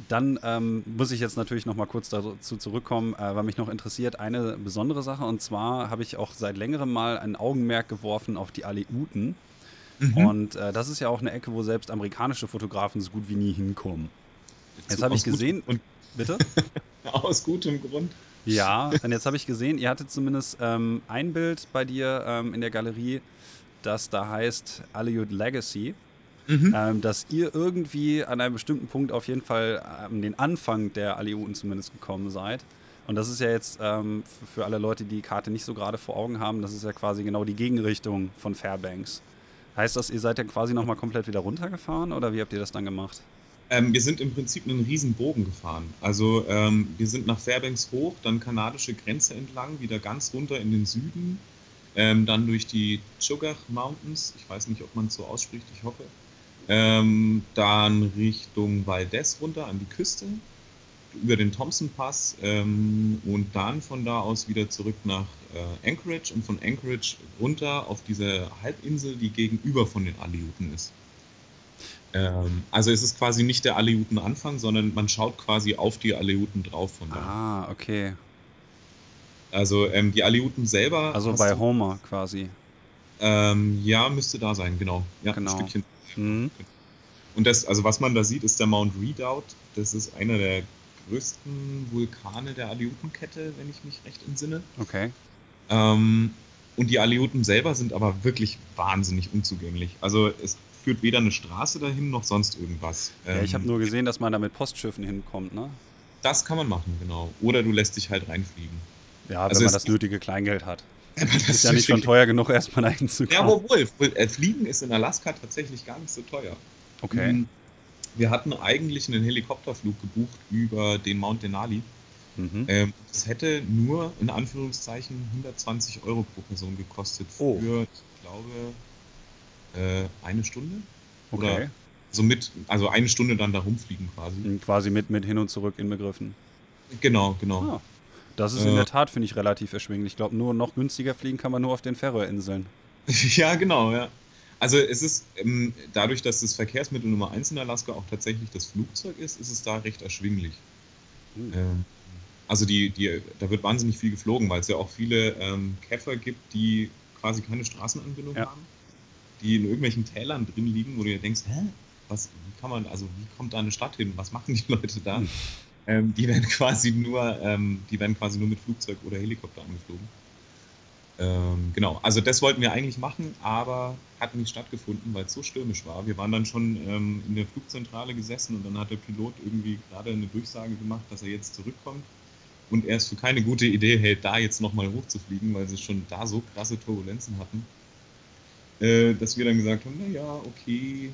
Dann ähm, muss ich jetzt natürlich noch mal kurz dazu zurückkommen, äh, weil mich noch interessiert eine besondere Sache. Und zwar habe ich auch seit längerem mal ein Augenmerk geworfen auf die Aleuten. Mhm. Und äh, das ist ja auch eine Ecke, wo selbst amerikanische Fotografen so gut wie nie hinkommen. Jetzt habe ich gesehen. Und bitte? Aus gutem Grund. Ja, und jetzt habe ich gesehen, ihr hattet zumindest ähm, ein Bild bei dir ähm, in der Galerie, das da heißt Aleut Legacy. Mhm. Ähm, dass ihr irgendwie an einem bestimmten Punkt auf jeden Fall an den Anfang der Aleuten zumindest gekommen seid. Und das ist ja jetzt ähm, für alle Leute, die die Karte nicht so gerade vor Augen haben, das ist ja quasi genau die Gegenrichtung von Fairbanks. Heißt das, ihr seid ja quasi nochmal komplett wieder runtergefahren oder wie habt ihr das dann gemacht? Ähm, wir sind im Prinzip einen riesen Bogen gefahren. Also ähm, wir sind nach Fairbanks hoch, dann kanadische Grenze entlang, wieder ganz runter in den Süden, ähm, dann durch die Chugach Mountains, ich weiß nicht, ob man es so ausspricht, ich hoffe, ähm, dann Richtung Valdez runter an die Küste, über den Thompson Pass ähm, und dann von da aus wieder zurück nach äh, Anchorage und von Anchorage runter auf diese Halbinsel, die gegenüber von den Aleuten ist. Ähm, also es ist quasi nicht der Aleuten-Anfang, sondern man schaut quasi auf die Aleuten drauf von da. Ah, okay. Also ähm, die Aleuten selber. Also bei du, Homer quasi. Ähm, ja, müsste da sein, genau. Ja, genau. ein Stückchen. Mhm. Und das, also was man da sieht, ist der Mount Redoubt. Das ist einer der größten Vulkane der Aleutenkette, wenn ich mich recht entsinne. Okay. Ähm, und die Aleuten selber sind aber wirklich wahnsinnig unzugänglich. Also es führt weder eine Straße dahin noch sonst irgendwas. Ja, ich habe ähm, nur gesehen, dass man da mit Postschiffen hinkommt, ne? Das kann man machen, genau. Oder du lässt dich halt reinfliegen. Ja, also wenn man das nötige Kleingeld hat. Das ist ja nicht schon teuer genug, erstmal dahin zu kommen. Ja, obwohl, äh, Fliegen ist in Alaska tatsächlich gar nicht so teuer. Okay. Mhm. Wir hatten eigentlich einen Helikopterflug gebucht über den Mount Denali. Mhm. Ähm, das hätte nur in Anführungszeichen 120 Euro pro Person gekostet oh. für, ich glaube, äh, eine Stunde. Okay. Oder so mit, also eine Stunde dann da rumfliegen quasi. Quasi mit, mit hin und zurück inbegriffen. Genau, genau. Ah, das ist äh, in der Tat, finde ich, relativ erschwinglich. Ich glaube, nur noch günstiger fliegen kann man nur auf den Färöerinseln. ja, genau, ja. Also es ist, ähm, dadurch, dass das Verkehrsmittel Nummer 1 in Alaska auch tatsächlich das Flugzeug ist, ist es da recht erschwinglich. Hm. Ähm, also die, die, da wird wahnsinnig viel geflogen, weil es ja auch viele ähm, Käfer gibt, die quasi keine Straßenanbindung ja. haben die in irgendwelchen Tälern drin liegen, wo du dir denkst, hä, was, wie kann man, also wie kommt da eine Stadt hin? Was machen die Leute da? Hm. Ähm, die werden quasi nur, ähm, die werden quasi nur mit Flugzeug oder Helikopter angeflogen. Ähm, genau, also das wollten wir eigentlich machen, aber hat nicht stattgefunden, weil es so stürmisch war. Wir waren dann schon ähm, in der Flugzentrale gesessen und dann hat der Pilot irgendwie gerade eine Durchsage gemacht, dass er jetzt zurückkommt und er es für keine gute Idee hält, da jetzt nochmal hochzufliegen, weil sie schon da so krasse Turbulenzen hatten äh, dass wir dann gesagt haben, naja, okay,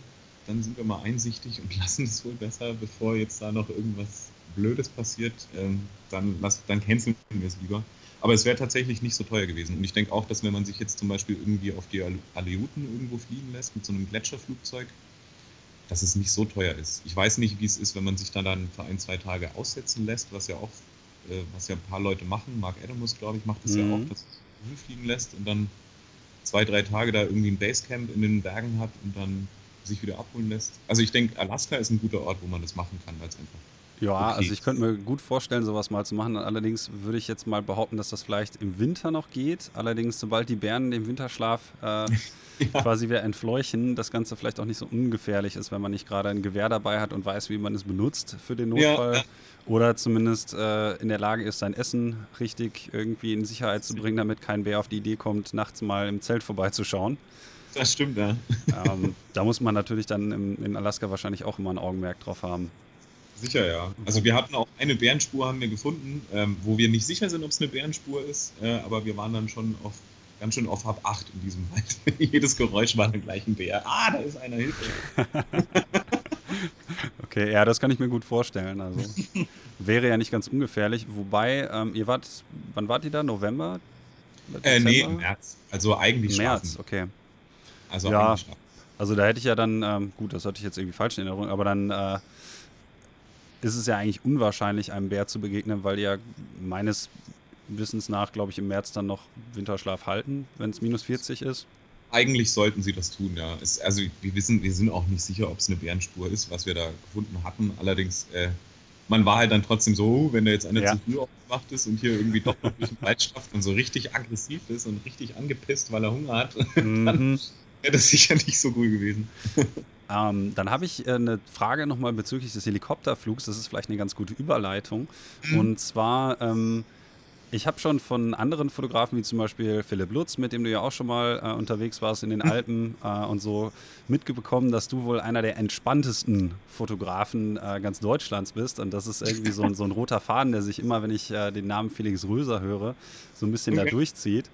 dann sind wir mal einsichtig und lassen es wohl besser, bevor jetzt da noch irgendwas Blödes passiert, ähm, dann, lass, dann canceln wir es lieber. Aber es wäre tatsächlich nicht so teuer gewesen. Und ich denke auch, dass wenn man sich jetzt zum Beispiel irgendwie auf die Aleuten irgendwo fliegen lässt mit so einem Gletscherflugzeug, dass es nicht so teuer ist. Ich weiß nicht, wie es ist, wenn man sich da dann für ein, zwei Tage aussetzen lässt, was ja auch, äh, was ja ein paar Leute machen. Mark Adamus, glaube ich, macht das mhm. ja auch, dass es hinfliegen lässt und dann zwei, drei Tage da irgendwie ein Basecamp in den Bergen hat und dann sich wieder abholen lässt. Also ich denke, Alaska ist ein guter Ort, wo man das machen kann, es einfach. Ja, okay. also ich könnte mir gut vorstellen, sowas mal zu machen. Allerdings würde ich jetzt mal behaupten, dass das vielleicht im Winter noch geht. Allerdings, sobald die Bären den Winterschlaf äh, ja. quasi wieder entfleuchen, das Ganze vielleicht auch nicht so ungefährlich ist, wenn man nicht gerade ein Gewehr dabei hat und weiß, wie man es benutzt für den Notfall. Ja. Oder zumindest äh, in der Lage ist, sein Essen richtig irgendwie in Sicherheit zu bringen, damit kein Bär auf die Idee kommt, nachts mal im Zelt vorbeizuschauen. Das stimmt, ja. Ähm, da muss man natürlich dann im, in Alaska wahrscheinlich auch immer ein Augenmerk drauf haben. Sicher, ja. Also wir hatten auch eine Bärenspur, haben wir gefunden, ähm, wo wir nicht sicher sind, ob es eine Bärenspur ist, äh, aber wir waren dann schon auf, ganz schön auf Hab 8 in diesem Wald. Jedes Geräusch war dann gleich ein Bär. Ah, da ist einer, Hilfe. okay, ja, das kann ich mir gut vorstellen. Also wäre ja nicht ganz ungefährlich. Wobei, ähm, ihr wart, wann wart ihr da? November? Äh, nee, im März. Also eigentlich März, schlafen. okay. Also ja, also da hätte ich ja dann, ähm, gut, das hatte ich jetzt irgendwie falsch in Erinnerung, aber dann äh, ist es ja eigentlich unwahrscheinlich, einem Bär zu begegnen, weil die ja meines Wissens nach, glaube ich, im März dann noch Winterschlaf halten, wenn es minus 40 ist. Eigentlich sollten sie das tun, ja. Es, also wir wissen, wir sind auch nicht sicher, ob es eine Bärenspur ist, was wir da gefunden hatten. Allerdings, äh, man war halt dann trotzdem so, oh, wenn da jetzt einer ja. zu früh aufgewacht ist und hier irgendwie doch noch durch den Wald schafft und so richtig aggressiv ist und richtig angepisst, weil er Hunger hat, mhm. dann wäre das sicher nicht so cool gewesen. Ähm, dann habe ich äh, eine Frage nochmal bezüglich des Helikopterflugs. Das ist vielleicht eine ganz gute Überleitung. Mhm. Und zwar, ähm, ich habe schon von anderen Fotografen, wie zum Beispiel Philipp Lutz, mit dem du ja auch schon mal äh, unterwegs warst in den mhm. Alpen äh, und so, mitbekommen, dass du wohl einer der entspanntesten Fotografen äh, ganz Deutschlands bist. Und das ist irgendwie so ein, so ein roter Faden, der sich immer, wenn ich äh, den Namen Felix Röser höre, so ein bisschen okay. da durchzieht.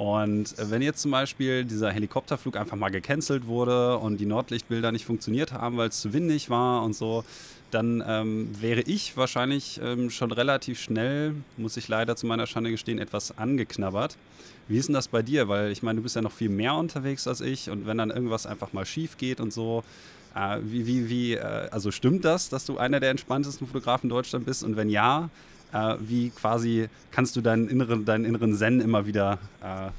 Und wenn jetzt zum Beispiel dieser Helikopterflug einfach mal gecancelt wurde und die Nordlichtbilder nicht funktioniert haben, weil es zu windig war und so, dann ähm, wäre ich wahrscheinlich ähm, schon relativ schnell, muss ich leider zu meiner Schande gestehen, etwas angeknabbert. Wie ist denn das bei dir? Weil ich meine, du bist ja noch viel mehr unterwegs als ich und wenn dann irgendwas einfach mal schief geht und so, äh, wie, wie, wie, äh, also stimmt das, dass du einer der entspanntesten Fotografen in Deutschland bist? Und wenn ja, äh, wie quasi kannst du deinen inneren, deinen inneren Zen immer wieder, äh,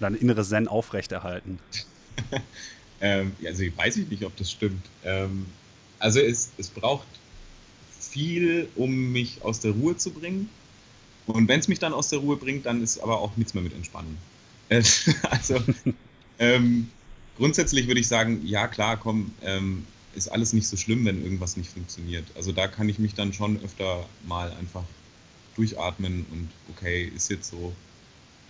dein inneres Zen aufrechterhalten? ähm, also weiß ich nicht, ob das stimmt. Ähm, also es, es braucht viel, um mich aus der Ruhe zu bringen. Und wenn es mich dann aus der Ruhe bringt, dann ist aber auch nichts mehr mit Entspannung. Äh, also ähm, grundsätzlich würde ich sagen, ja klar, komm, ähm, ist alles nicht so schlimm, wenn irgendwas nicht funktioniert. Also da kann ich mich dann schon öfter mal einfach durchatmen und okay, ist jetzt so,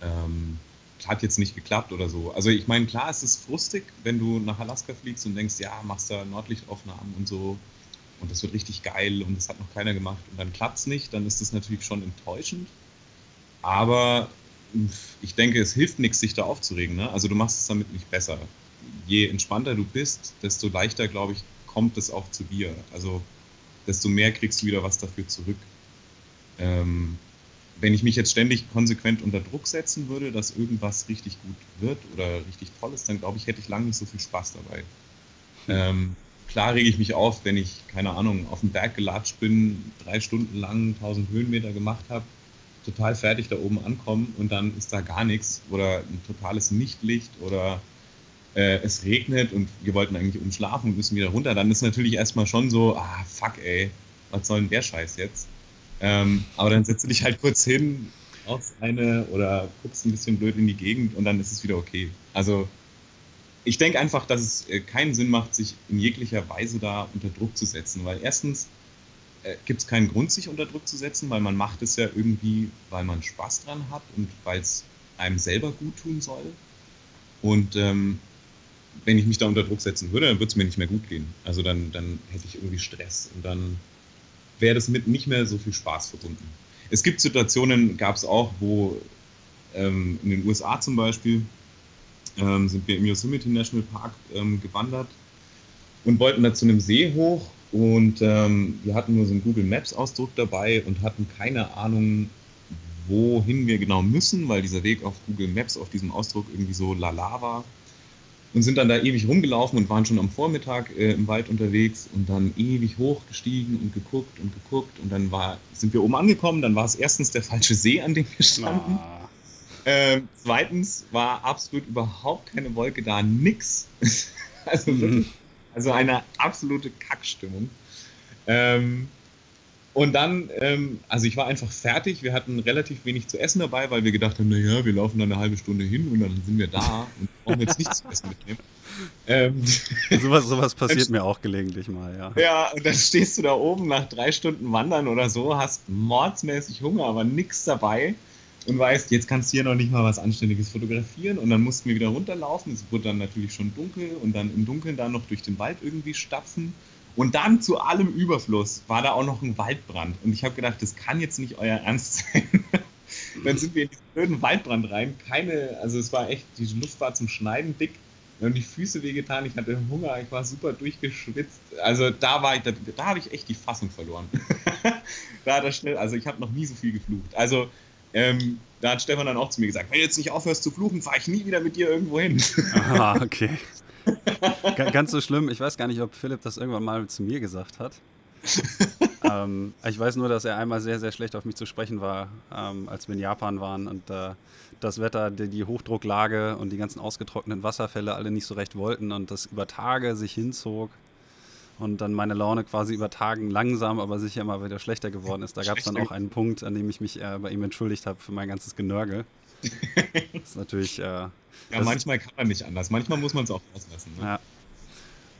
ähm, hat jetzt nicht geklappt oder so. Also ich meine, klar, es ist frustig, wenn du nach Alaska fliegst und denkst, ja, machst da Nordlichtaufnahmen und so und das wird richtig geil und das hat noch keiner gemacht und dann klappt es nicht, dann ist das natürlich schon enttäuschend. Aber ich denke, es hilft nichts, sich da aufzuregen. Ne? Also du machst es damit nicht besser. Je entspannter du bist, desto leichter, glaube ich, kommt es auch zu dir. Also desto mehr kriegst du wieder was dafür zurück. Ähm, wenn ich mich jetzt ständig konsequent unter Druck setzen würde, dass irgendwas richtig gut wird oder richtig toll ist, dann glaube ich, hätte ich lange nicht so viel Spaß dabei. Ähm, klar rege ich mich auf, wenn ich, keine Ahnung, auf den Berg gelatscht bin, drei Stunden lang 1000 Höhenmeter gemacht habe, total fertig da oben ankommen und dann ist da gar nichts oder ein totales Nichtlicht oder äh, es regnet und wir wollten eigentlich umschlafen und müssen wieder runter, dann ist natürlich erstmal schon so, ah, fuck, ey, was soll denn der Scheiß jetzt? Ähm, aber dann setzt du dich halt kurz hin, rauchst eine oder guckst ein bisschen blöd in die Gegend und dann ist es wieder okay. Also ich denke einfach, dass es äh, keinen Sinn macht, sich in jeglicher Weise da unter Druck zu setzen, weil erstens äh, gibt es keinen Grund, sich unter Druck zu setzen, weil man macht es ja irgendwie, weil man Spaß dran hat und weil es einem selber gut tun soll. Und ähm, wenn ich mich da unter Druck setzen würde, dann würde es mir nicht mehr gut gehen. Also dann, dann hätte ich irgendwie Stress und dann wäre das mit nicht mehr so viel Spaß verbunden. Es gibt Situationen, gab es auch, wo ähm, in den USA zum Beispiel ähm, sind wir im Yosemite National Park ähm, gewandert und wollten da zu einem See hoch und ähm, wir hatten nur so einen Google Maps Ausdruck dabei und hatten keine Ahnung, wohin wir genau müssen, weil dieser Weg auf Google Maps auf diesem Ausdruck irgendwie so lala war und sind dann da ewig rumgelaufen und waren schon am Vormittag äh, im Wald unterwegs und dann ewig hochgestiegen und geguckt und geguckt und dann war, sind wir oben angekommen, dann war es erstens der falsche See, an dem wir standen. Ah. Ähm, zweitens war absolut überhaupt keine Wolke da, nix. also, mhm. also eine absolute Kackstimmung. Ähm, und dann, ähm, also ich war einfach fertig. Wir hatten relativ wenig zu essen dabei, weil wir gedacht haben, naja, wir laufen dann eine halbe Stunde hin und dann sind wir da und brauchen jetzt nichts zu essen mitnehmen. Ähm, sowas, sowas passiert mir auch gelegentlich mal, ja. Ja, und dann stehst du da oben nach drei Stunden Wandern oder so, hast mordsmäßig Hunger, aber nichts dabei und weißt, jetzt kannst du hier noch nicht mal was Anständiges fotografieren und dann mussten wir wieder runterlaufen. Es wurde dann natürlich schon dunkel und dann im Dunkeln da noch durch den Wald irgendwie stapfen Und dann zu allem Überfluss war da auch noch ein Waldbrand. Und ich habe gedacht, das kann jetzt nicht euer Ernst sein. dann sind wir in diesen blöden Waldbrand rein. Keine, also es war echt, die Luft war zum Schneiden dick. Mir haben die Füße wehgetan, ich hatte Hunger, ich war super durchgeschwitzt. Also da war ich, da, da habe ich echt die Fassung verloren. da hat er schnell, also ich habe noch nie so viel geflucht. Also ähm, da hat Stefan dann auch zu mir gesagt, wenn du jetzt nicht aufhörst zu fluchen, fahre ich nie wieder mit dir irgendwo hin. Aha, okay. Ganz so schlimm. Ich weiß gar nicht, ob Philipp das irgendwann mal zu mir gesagt hat. ähm, ich weiß nur, dass er einmal sehr, sehr schlecht auf mich zu sprechen war, ähm, als wir in Japan waren und äh, das Wetter, die, die, Hochdrucklage und die ganzen ausgetrockneten Wasserfälle alle nicht so recht wollten und das über Tage sich hinzog und dann meine Laune quasi über Tagen langsam, aber sicher immer wieder schlechter geworden ist. Da gab es dann auch einen Punkt, an dem ich mich äh, bei ihm entschuldigt habe für mein ganzes Genörgel. Das ist natürlich. Äh, ja, manchmal kann man nicht anders. Manchmal muss man es auch auslassen. Ne? Ja.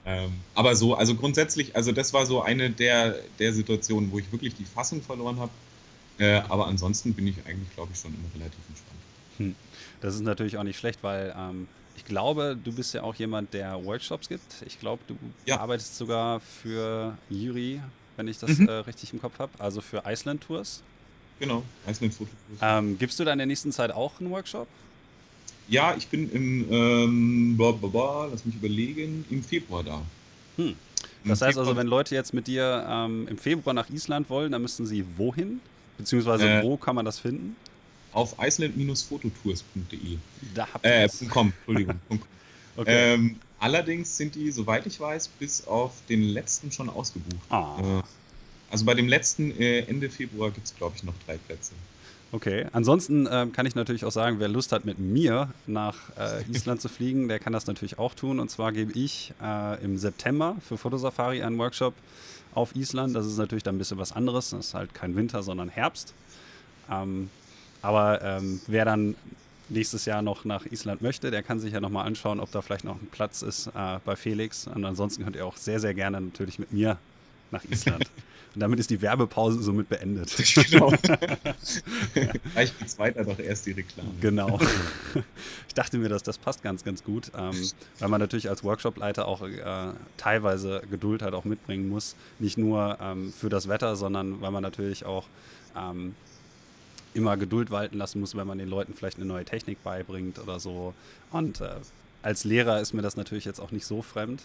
Ähm, aber so, also grundsätzlich, also das war so eine der, der Situationen, wo ich wirklich die Fassung verloren habe. Äh, aber ansonsten bin ich eigentlich, glaube ich, schon immer relativ entspannt. Hm. Das ist natürlich auch nicht schlecht, weil ähm, ich glaube, du bist ja auch jemand, der Workshops gibt. Ich glaube, du ja. arbeitest sogar für Juri, wenn ich das mhm. äh, richtig im Kopf habe, also für Iceland Tours. Genau, Iceland Fototours. Ähm, gibst du da in der nächsten Zeit auch einen Workshop? Ja, ich bin im, ähm, blah, blah, blah, lass mich überlegen, im Februar da. Hm. Das heißt also, wenn Leute jetzt mit dir ähm, im Februar nach Island wollen, dann müssten sie wohin? Beziehungsweise äh, wo kann man das finden? Auf iceland-fototours.de. Da habt ihr äh, .com, Entschuldigung. okay. ähm, allerdings sind die, soweit ich weiß, bis auf den letzten schon ausgebucht. Ah. Äh, also bei dem letzten äh, Ende Februar gibt es, glaube ich, noch drei Plätze. Okay, ansonsten ähm, kann ich natürlich auch sagen, wer Lust hat, mit mir nach äh, Island zu fliegen, der kann das natürlich auch tun. Und zwar gebe ich äh, im September für Fotosafari einen Workshop auf Island. Das ist natürlich dann ein bisschen was anderes. Das ist halt kein Winter, sondern Herbst. Ähm, aber ähm, wer dann nächstes Jahr noch nach Island möchte, der kann sich ja nochmal anschauen, ob da vielleicht noch ein Platz ist äh, bei Felix. Und ansonsten könnt ihr auch sehr, sehr gerne natürlich mit mir nach Island. Und damit ist die Werbepause somit beendet. Genau. Vielleicht geht es weiter doch erst die Reklame. Genau. Ich dachte mir, dass das passt ganz, ganz gut, ähm, weil man natürlich als Workshopleiter auch äh, teilweise Geduld halt auch mitbringen muss. Nicht nur ähm, für das Wetter, sondern weil man natürlich auch ähm, immer Geduld walten lassen muss, wenn man den Leuten vielleicht eine neue Technik beibringt oder so. Und äh, als Lehrer ist mir das natürlich jetzt auch nicht so fremd.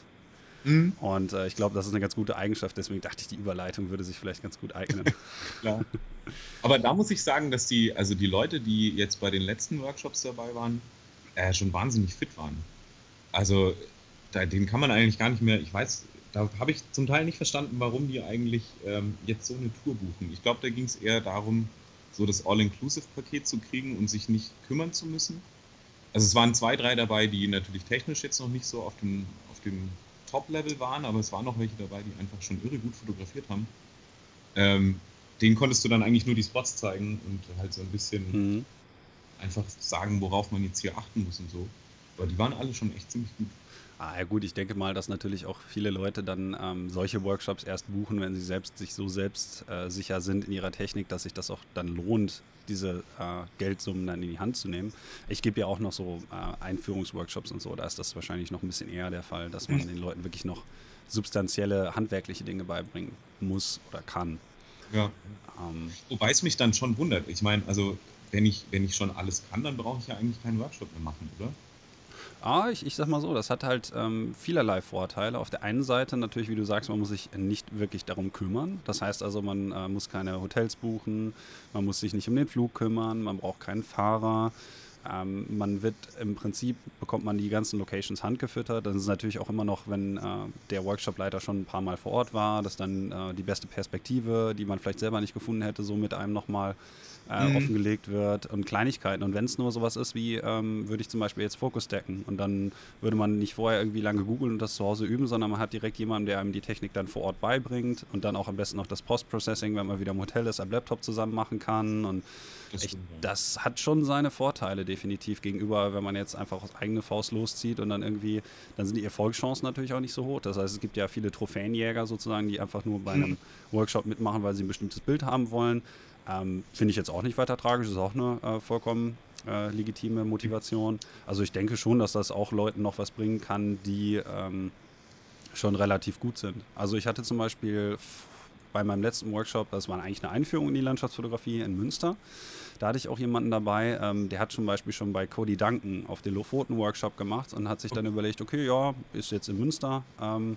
Mhm. Und äh, ich glaube, das ist eine ganz gute Eigenschaft. Deswegen dachte ich, die Überleitung würde sich vielleicht ganz gut eignen. Klar. Aber da muss ich sagen, dass die, also die Leute, die jetzt bei den letzten Workshops dabei waren, äh, schon wahnsinnig fit waren. Also da, den kann man eigentlich gar nicht mehr, ich weiß, da habe ich zum Teil nicht verstanden, warum die eigentlich ähm, jetzt so eine Tour buchen. Ich glaube, da ging es eher darum, so das All-Inclusive-Paket zu kriegen und sich nicht kümmern zu müssen. Also es waren zwei, drei dabei, die natürlich technisch jetzt noch nicht so auf dem, auf dem Top-Level waren, aber es waren noch welche dabei, die einfach schon irre gut fotografiert haben. Ähm, denen konntest du dann eigentlich nur die Spots zeigen und halt so ein bisschen mhm. einfach sagen, worauf man jetzt hier achten muss und so. Aber die waren alle schon echt ziemlich gut. Ah, ja gut, ich denke mal, dass natürlich auch viele Leute dann ähm, solche Workshops erst buchen, wenn sie selbst sich so selbstsicher äh, sind in ihrer Technik, dass sich das auch dann lohnt, diese äh, Geldsummen dann in die Hand zu nehmen. Ich gebe ja auch noch so äh, Einführungsworkshops und so, da ist das wahrscheinlich noch ein bisschen eher der Fall, dass man mhm. den Leuten wirklich noch substanzielle handwerkliche Dinge beibringen muss oder kann. Ja. Ähm, Wobei es mich dann schon wundert. Ich meine, also wenn ich, wenn ich schon alles kann, dann brauche ich ja eigentlich keinen Workshop mehr machen, oder? Ah, ich, ich sag mal so, das hat halt ähm, vielerlei Vorteile. Auf der einen Seite natürlich, wie du sagst, man muss sich nicht wirklich darum kümmern. Das heißt also, man äh, muss keine Hotels buchen, man muss sich nicht um den Flug kümmern, man braucht keinen Fahrer. Ähm, man wird im Prinzip, bekommt man die ganzen Locations handgefüttert. Das ist natürlich auch immer noch, wenn äh, der Workshop-Leiter schon ein paar Mal vor Ort war, das dann äh, die beste Perspektive, die man vielleicht selber nicht gefunden hätte, so mit einem nochmal äh, mhm. offengelegt wird und Kleinigkeiten. Und wenn es nur sowas ist wie, ähm, würde ich zum Beispiel jetzt Fokus decken und dann würde man nicht vorher irgendwie lange googeln und das zu Hause üben, sondern man hat direkt jemanden, der einem die Technik dann vor Ort beibringt und dann auch am besten noch das Post-Processing, wenn man wieder im Hotel ist, am Laptop zusammen machen kann. Und das, ich, das hat schon seine Vorteile definitiv gegenüber, wenn man jetzt einfach aus eigener Faust loszieht und dann irgendwie, dann sind die Erfolgschancen natürlich auch nicht so hoch. Das heißt, es gibt ja viele Trophäenjäger sozusagen, die einfach nur bei einem mhm. Workshop mitmachen, weil sie ein bestimmtes Bild haben wollen. Ähm, Finde ich jetzt auch nicht weiter tragisch, ist auch eine äh, vollkommen äh, legitime Motivation. Also ich denke schon, dass das auch Leuten noch was bringen kann, die ähm, schon relativ gut sind. Also ich hatte zum Beispiel bei meinem letzten Workshop, das war eigentlich eine Einführung in die Landschaftsfotografie in Münster. Da hatte ich auch jemanden dabei, ähm, der hat zum Beispiel schon bei Cody Duncan auf den Lofoten-Workshop gemacht und hat sich dann überlegt, okay, ja, ist jetzt in Münster. Ähm,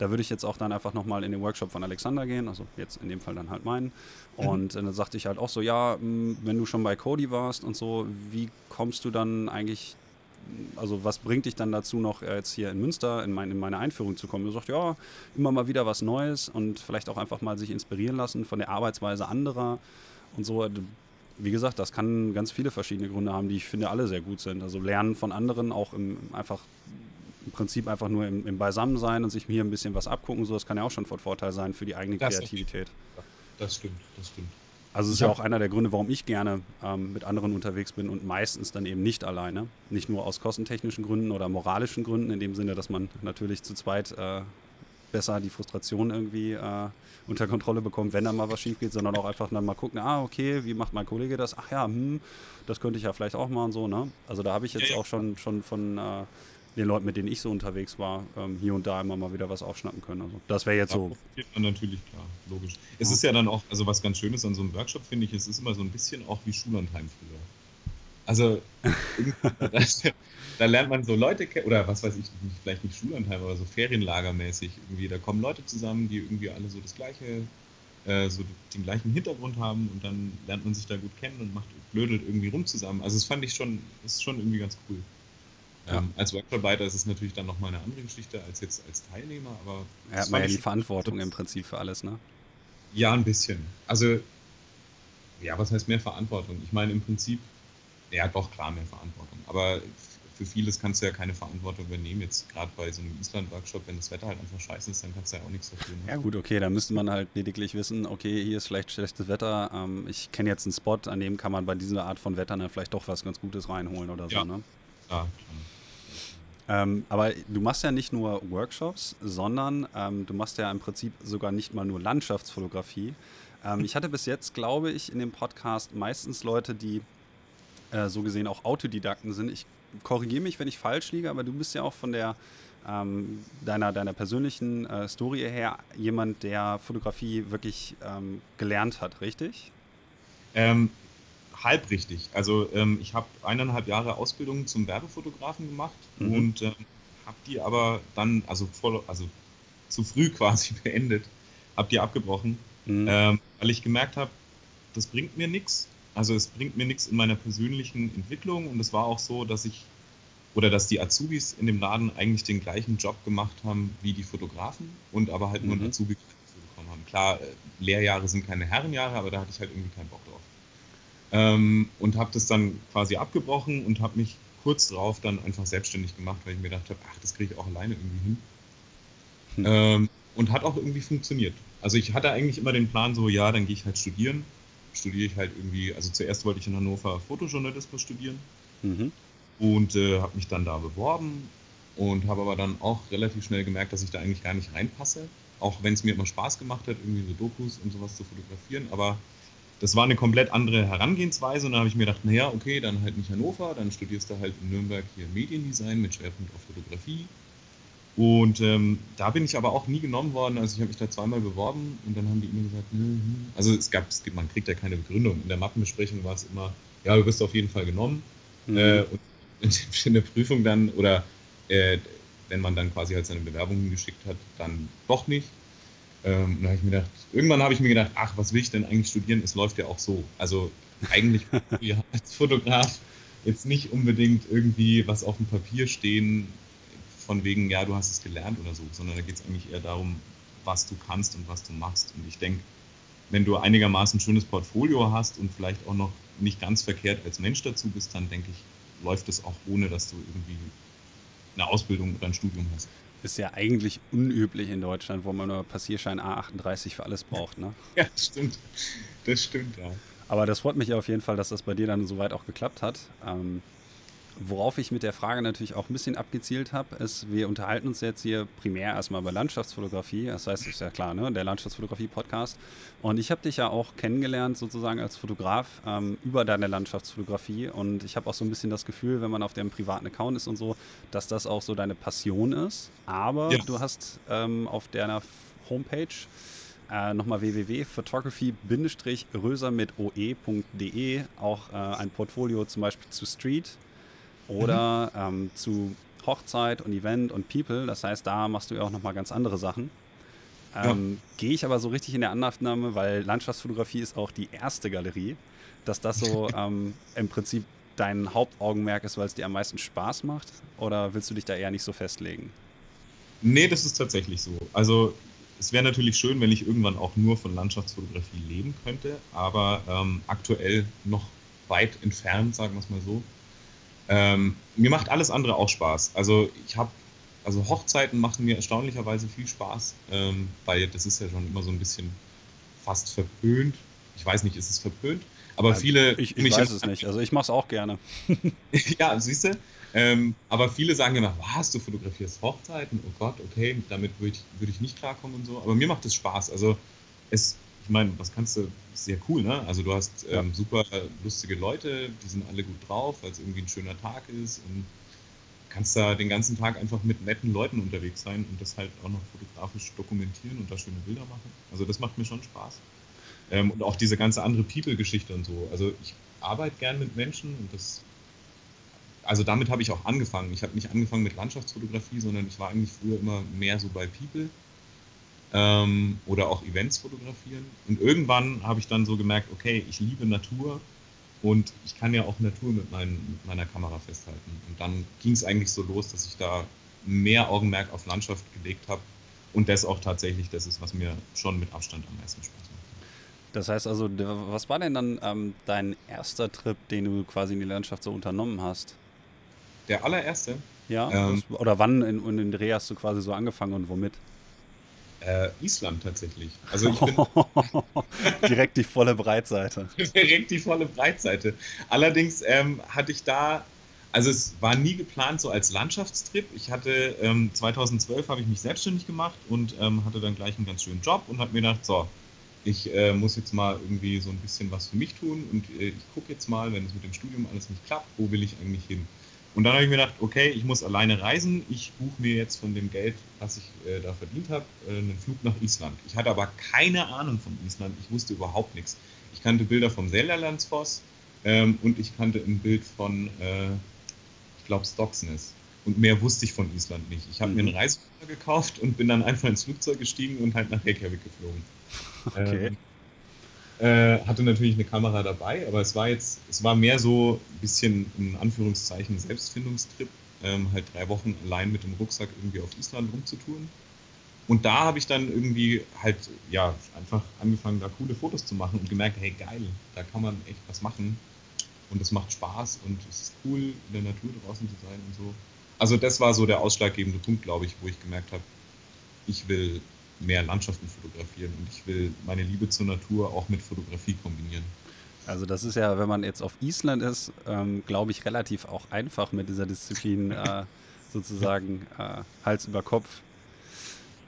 da würde ich jetzt auch dann einfach nochmal in den Workshop von Alexander gehen, also jetzt in dem Fall dann halt meinen. Mhm. Und mhm. dann sagte ich halt auch so, ja, wenn du schon bei Cody warst und so, wie kommst du dann eigentlich also was bringt dich dann dazu, noch äh, jetzt hier in Münster in, mein, in meine Einführung zu kommen? Du sagst, ja, immer mal wieder was Neues und vielleicht auch einfach mal sich inspirieren lassen von der Arbeitsweise anderer und so. Wie gesagt, das kann ganz viele verschiedene Gründe haben, die ich finde alle sehr gut sind. Also lernen von anderen, auch im, einfach im Prinzip einfach nur im, im Beisammensein und sich hier ein bisschen was abgucken, so das kann ja auch schon von Vorteil sein für die eigene das Kreativität. Das stimmt, das stimmt. Also es ist ja. ja auch einer der Gründe, warum ich gerne ähm, mit anderen unterwegs bin und meistens dann eben nicht alleine. Nicht nur aus kostentechnischen Gründen oder moralischen Gründen, in dem Sinne, dass man natürlich zu zweit äh, besser die Frustration irgendwie äh, unter Kontrolle bekommt, wenn da mal was schief geht, sondern auch einfach dann mal gucken, ah, okay, wie macht mein Kollege das? Ach ja, hm, das könnte ich ja vielleicht auch mal und so, ne? Also da habe ich jetzt ja, ja. auch schon, schon von äh, den Leuten, mit denen ich so unterwegs war, ähm, hier und da immer mal wieder was aufschnappen können. Also das wäre jetzt ja, so. Man natürlich klar, logisch. Es ja. ist ja dann auch, also was ganz Schönes an so einem Workshop finde ich, es ist immer so ein bisschen auch wie Schullandheim früher. Also da, da, lernt man so Leute kennen, oder was weiß ich, nicht, vielleicht nicht Schullandheim, aber so Ferienlagermäßig irgendwie. Da kommen Leute zusammen, die irgendwie alle so das gleiche, äh, so den gleichen Hintergrund haben und dann lernt man sich da gut kennen und macht blödelt irgendwie rum zusammen. Also das fand ich schon, ist schon irgendwie ganz cool. Ja. Ähm, als Workarbeiter ist es natürlich dann nochmal eine andere Geschichte als jetzt als Teilnehmer, aber. Ja, hat man ja die Verantwortung im Prinzip für alles, ne? Ja, ein bisschen. Also, ja, was heißt mehr Verantwortung? Ich meine, im Prinzip, ja, doch, klar, mehr Verantwortung. Aber für vieles kannst du ja keine Verantwortung übernehmen. Jetzt gerade bei so einem Island-Workshop, wenn das Wetter halt einfach scheiße ist, dann kannst du ja auch nichts dafür. Ne? Ja, gut, okay, da müsste man halt lediglich wissen, okay, hier ist vielleicht schlechtes Wetter. Ähm, ich kenne jetzt einen Spot, an dem kann man bei dieser Art von Wetter dann vielleicht doch was ganz Gutes reinholen oder ja. so, ne? Ja, klar. Ähm, aber du machst ja nicht nur Workshops, sondern ähm, du machst ja im Prinzip sogar nicht mal nur Landschaftsfotografie. Ähm, ich hatte bis jetzt, glaube ich, in dem Podcast meistens Leute, die äh, so gesehen auch Autodidakten sind. Ich korrigiere mich, wenn ich falsch liege, aber du bist ja auch von der ähm, deiner, deiner persönlichen äh, Story her jemand, der Fotografie wirklich ähm, gelernt hat, richtig? Halb richtig. Also ähm, ich habe eineinhalb Jahre Ausbildung zum Werbefotografen gemacht mhm. und ähm, habe die aber dann, also, voll, also zu früh quasi beendet, habe die abgebrochen, mhm. ähm, weil ich gemerkt habe, das bringt mir nichts. Also es bringt mir nichts in meiner persönlichen Entwicklung und es war auch so, dass ich oder dass die Azubis in dem Laden eigentlich den gleichen Job gemacht haben wie die Fotografen und aber halt nur mhm. einen Azubi bekommen haben. Klar, äh, Lehrjahre sind keine Herrenjahre, aber da hatte ich halt irgendwie keinen Bock drauf. Ähm, und habe das dann quasi abgebrochen und habe mich kurz darauf dann einfach selbstständig gemacht, weil ich mir gedacht habe, ach, das kriege ich auch alleine irgendwie hin. Hm. Ähm, und hat auch irgendwie funktioniert. Also ich hatte eigentlich immer den Plan so, ja, dann gehe ich halt studieren. Studiere ich halt irgendwie, also zuerst wollte ich in Hannover Fotojournalismus studieren mhm. und äh, habe mich dann da beworben und habe aber dann auch relativ schnell gemerkt, dass ich da eigentlich gar nicht reinpasse. Auch wenn es mir immer Spaß gemacht hat, irgendwie so Dokus und sowas zu fotografieren, aber das war eine komplett andere Herangehensweise und da habe ich mir gedacht, naja, okay, dann halt nicht Hannover, dann studierst du halt in Nürnberg hier Mediendesign mit Schwerpunkt auf Fotografie. Und ähm, da bin ich aber auch nie genommen worden. Also ich habe mich da zweimal beworben und dann haben die immer gesagt, hm, also es gab, es gibt, man kriegt ja keine Begründung. In der Mappenbesprechung war es immer, ja, du wirst auf jeden Fall genommen. Mhm. Äh, und in der Prüfung dann, oder äh, wenn man dann quasi halt seine Bewerbung hingeschickt hat, dann doch nicht. Ähm, da habe ich mir gedacht, irgendwann habe ich mir gedacht, ach, was will ich denn eigentlich studieren? Es läuft ja auch so. Also eigentlich ja, als Fotograf jetzt nicht unbedingt irgendwie was auf dem Papier stehen, von wegen, ja, du hast es gelernt oder so, sondern da geht es eigentlich eher darum, was du kannst und was du machst. Und ich denke, wenn du einigermaßen ein schönes Portfolio hast und vielleicht auch noch nicht ganz verkehrt als Mensch dazu bist, dann denke ich, läuft es auch ohne, dass du irgendwie eine Ausbildung oder ein Studium hast. Ist ja eigentlich unüblich in Deutschland, wo man nur Passierschein A38 für alles braucht, ne? Ja, das stimmt. Das stimmt, ja. Aber das freut mich auf jeden Fall, dass das bei dir dann soweit auch geklappt hat. Ähm, worauf ich mit der Frage natürlich auch ein bisschen abgezielt habe, ist, wir unterhalten uns jetzt hier primär erstmal über Landschaftsfotografie. Das heißt, ist ja klar, ne? der Landschaftsfotografie-Podcast. Und ich habe dich ja auch kennengelernt, sozusagen als Fotograf, ähm, über deine Landschaftsfotografie. Und ich habe auch so ein bisschen das Gefühl, wenn man auf deinem privaten Account ist und so, dass das auch so deine Passion ist. Aber ja. du hast ähm, auf deiner Homepage äh, nochmal www.photography-röser mit oe.de auch äh, ein Portfolio zum Beispiel zu Street oder mhm. ähm, zu Hochzeit und Event und People. Das heißt, da machst du ja auch nochmal ganz andere Sachen. Ähm, ja. Gehe ich aber so richtig in der Annahme, weil Landschaftsfotografie ist auch die erste Galerie, dass das so ähm, im Prinzip dein Hauptaugenmerk ist, weil es dir am meisten Spaß macht? Oder willst du dich da eher nicht so festlegen? Nee, das ist tatsächlich so. Also es wäre natürlich schön, wenn ich irgendwann auch nur von Landschaftsfotografie leben könnte, aber ähm, aktuell noch weit entfernt, sagen wir es mal so. Ähm, mir macht alles andere auch Spaß. Also ich habe, also Hochzeiten machen mir erstaunlicherweise viel Spaß, ähm, weil das ist ja schon immer so ein bisschen fast verpönt. Ich weiß nicht, ist es verpönt? Aber ja, viele. Ich, ich weiß es nicht. Also ich mache es auch gerne. ja, siehst du? Ähm, aber viele sagen immer, was, du fotografierst Hochzeiten? Oh Gott, okay, damit würde ich, würd ich nicht klarkommen und so. Aber mir macht es Spaß. Also es, ich meine, was kannst du, sehr cool, ne? Also du hast ähm, ja. super lustige Leute, die sind alle gut drauf, weil es irgendwie ein schöner Tag ist und kannst da den ganzen Tag einfach mit netten Leuten unterwegs sein und das halt auch noch fotografisch dokumentieren und da schöne Bilder machen. Also das macht mir schon Spaß. Ähm, und auch diese ganze andere People-Geschichte und so. Also ich arbeite gern mit Menschen und das also damit habe ich auch angefangen. Ich habe nicht angefangen mit Landschaftsfotografie, sondern ich war eigentlich früher immer mehr so bei People ähm, oder auch Events fotografieren. Und irgendwann habe ich dann so gemerkt, okay, ich liebe Natur und ich kann ja auch Natur mit, mein, mit meiner Kamera festhalten. Und dann ging es eigentlich so los, dass ich da mehr Augenmerk auf Landschaft gelegt habe und das auch tatsächlich das ist, was mir schon mit Abstand am meisten Spaß macht. Das heißt also, was war denn dann ähm, dein erster Trip, den du quasi in die Landschaft so unternommen hast? Der allererste? Ja, ähm, oder wann in, in den Dreh hast du quasi so angefangen und womit? Äh, Island tatsächlich. Also ich bin direkt die volle Breitseite. direkt die volle Breitseite. Allerdings ähm, hatte ich da, also es war nie geplant so als Landschaftstrip. Ich hatte ähm, 2012 habe ich mich selbstständig gemacht und ähm, hatte dann gleich einen ganz schönen Job und habe mir gedacht, so, ich äh, muss jetzt mal irgendwie so ein bisschen was für mich tun und äh, ich gucke jetzt mal, wenn es mit dem Studium alles nicht klappt, wo will ich eigentlich hin? Und dann habe ich mir gedacht, okay, ich muss alleine reisen. Ich buche mir jetzt von dem Geld, was ich äh, da verdient habe, äh, einen Flug nach Island. Ich hatte aber keine Ahnung von Island. Ich wusste überhaupt nichts. Ich kannte Bilder vom Sellerlandsfoss ähm, und ich kannte ein Bild von, äh, ich glaube, Stocksness. Und mehr wusste ich von Island nicht. Ich habe mhm. mir einen Reiseführer gekauft und bin dann einfach ins Flugzeug gestiegen und halt nach Reykjavik geflogen. Okay. Ähm, äh, hatte natürlich eine Kamera dabei, aber es war jetzt, es war mehr so ein bisschen in Anführungszeichen Selbstfindungstrip, ähm, halt drei Wochen allein mit dem Rucksack irgendwie auf Island rumzutouren. Und da habe ich dann irgendwie halt, ja, einfach angefangen, da coole Fotos zu machen und gemerkt, hey geil, da kann man echt was machen. Und es macht Spaß und es ist cool, in der Natur draußen zu sein und so. Also das war so der ausschlaggebende Punkt, glaube ich, wo ich gemerkt habe, ich will mehr Landschaften fotografieren und ich will meine Liebe zur Natur auch mit Fotografie kombinieren. Also das ist ja, wenn man jetzt auf Island ist, ähm, glaube ich, relativ auch einfach mit dieser Disziplin äh, sozusagen äh, Hals über Kopf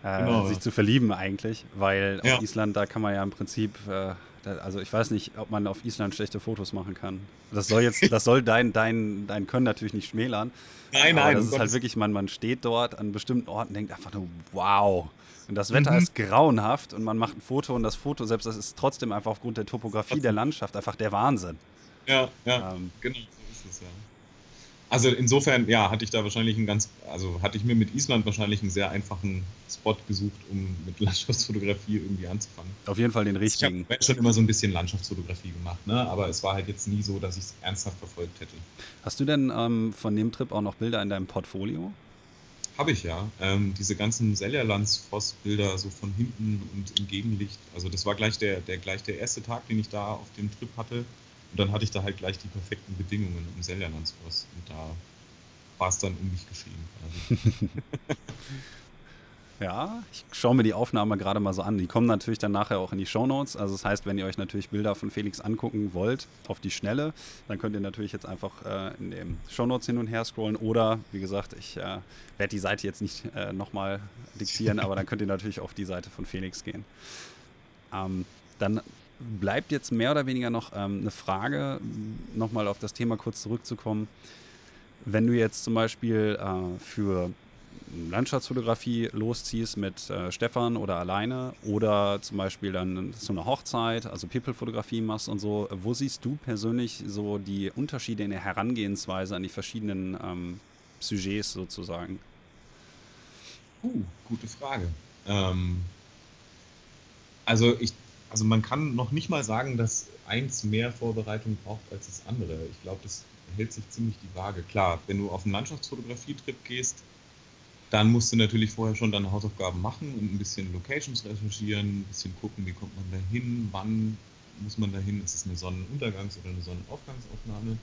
äh, genau, sich zu verlieben eigentlich, weil ja. auf Island, da kann man ja im Prinzip, äh, da, also ich weiß nicht, ob man auf Island schlechte Fotos machen kann. Das soll jetzt, das soll dein, dein, dein Können natürlich nicht schmälern. Nein, nein. Aber das ist halt wirklich, man, man steht dort an bestimmten Orten und denkt einfach nur, wow, und das Wetter mhm. ist grauenhaft und man macht ein Foto und das Foto selbst, das ist trotzdem einfach aufgrund der Topografie der Landschaft einfach der Wahnsinn. Ja, ja, ähm, genau, so ist es ja. Also insofern, ja, hatte ich da wahrscheinlich einen ganz, also hatte ich mir mit Island wahrscheinlich einen sehr einfachen Spot gesucht, um mit Landschaftsfotografie irgendwie anzufangen. Auf jeden Fall den richtigen. Ich habe schon immer so ein bisschen Landschaftsfotografie gemacht, ne? aber es war halt jetzt nie so, dass ich es ernsthaft verfolgt hätte. Hast du denn ähm, von dem Trip auch noch Bilder in deinem Portfolio? Habe ich ja. Ähm, diese ganzen Sellerlands-Bilder so von hinten und im Gegenlicht. Also das war gleich der, der, gleich der erste Tag, den ich da auf dem Trip hatte. Und dann hatte ich da halt gleich die perfekten Bedingungen im Sellerlandsfoss. Und da war es dann um mich geschehen. Ja, ich schaue mir die Aufnahme gerade mal so an. Die kommen natürlich dann nachher auch in die Show Notes. Also das heißt, wenn ihr euch natürlich Bilder von Felix angucken wollt, auf die Schnelle, dann könnt ihr natürlich jetzt einfach äh, in den Show Notes hin und her scrollen. Oder, wie gesagt, ich äh, werde die Seite jetzt nicht äh, nochmal diktieren, aber dann könnt ihr natürlich auf die Seite von Felix gehen. Ähm, dann bleibt jetzt mehr oder weniger noch ähm, eine Frage, nochmal auf das Thema kurz zurückzukommen. Wenn du jetzt zum Beispiel äh, für Landschaftsfotografie losziehst mit äh, Stefan oder alleine oder zum Beispiel dann zu einer Hochzeit, also People-Fotografie machst und so, wo siehst du persönlich so die Unterschiede in der Herangehensweise an die verschiedenen ähm, Sujets sozusagen? Uh, gute Frage. Ähm, also ich, also man kann noch nicht mal sagen, dass eins mehr Vorbereitung braucht als das andere. Ich glaube, das hält sich ziemlich die Waage. Klar, wenn du auf einen Landschaftsfotografie-Trip gehst, dann musst du natürlich vorher schon deine Hausaufgaben machen und ein bisschen Locations recherchieren, ein bisschen gucken, wie kommt man da hin, wann muss man da hin, ist es eine Sonnenuntergangs- oder eine Sonnenaufgangsaufnahme.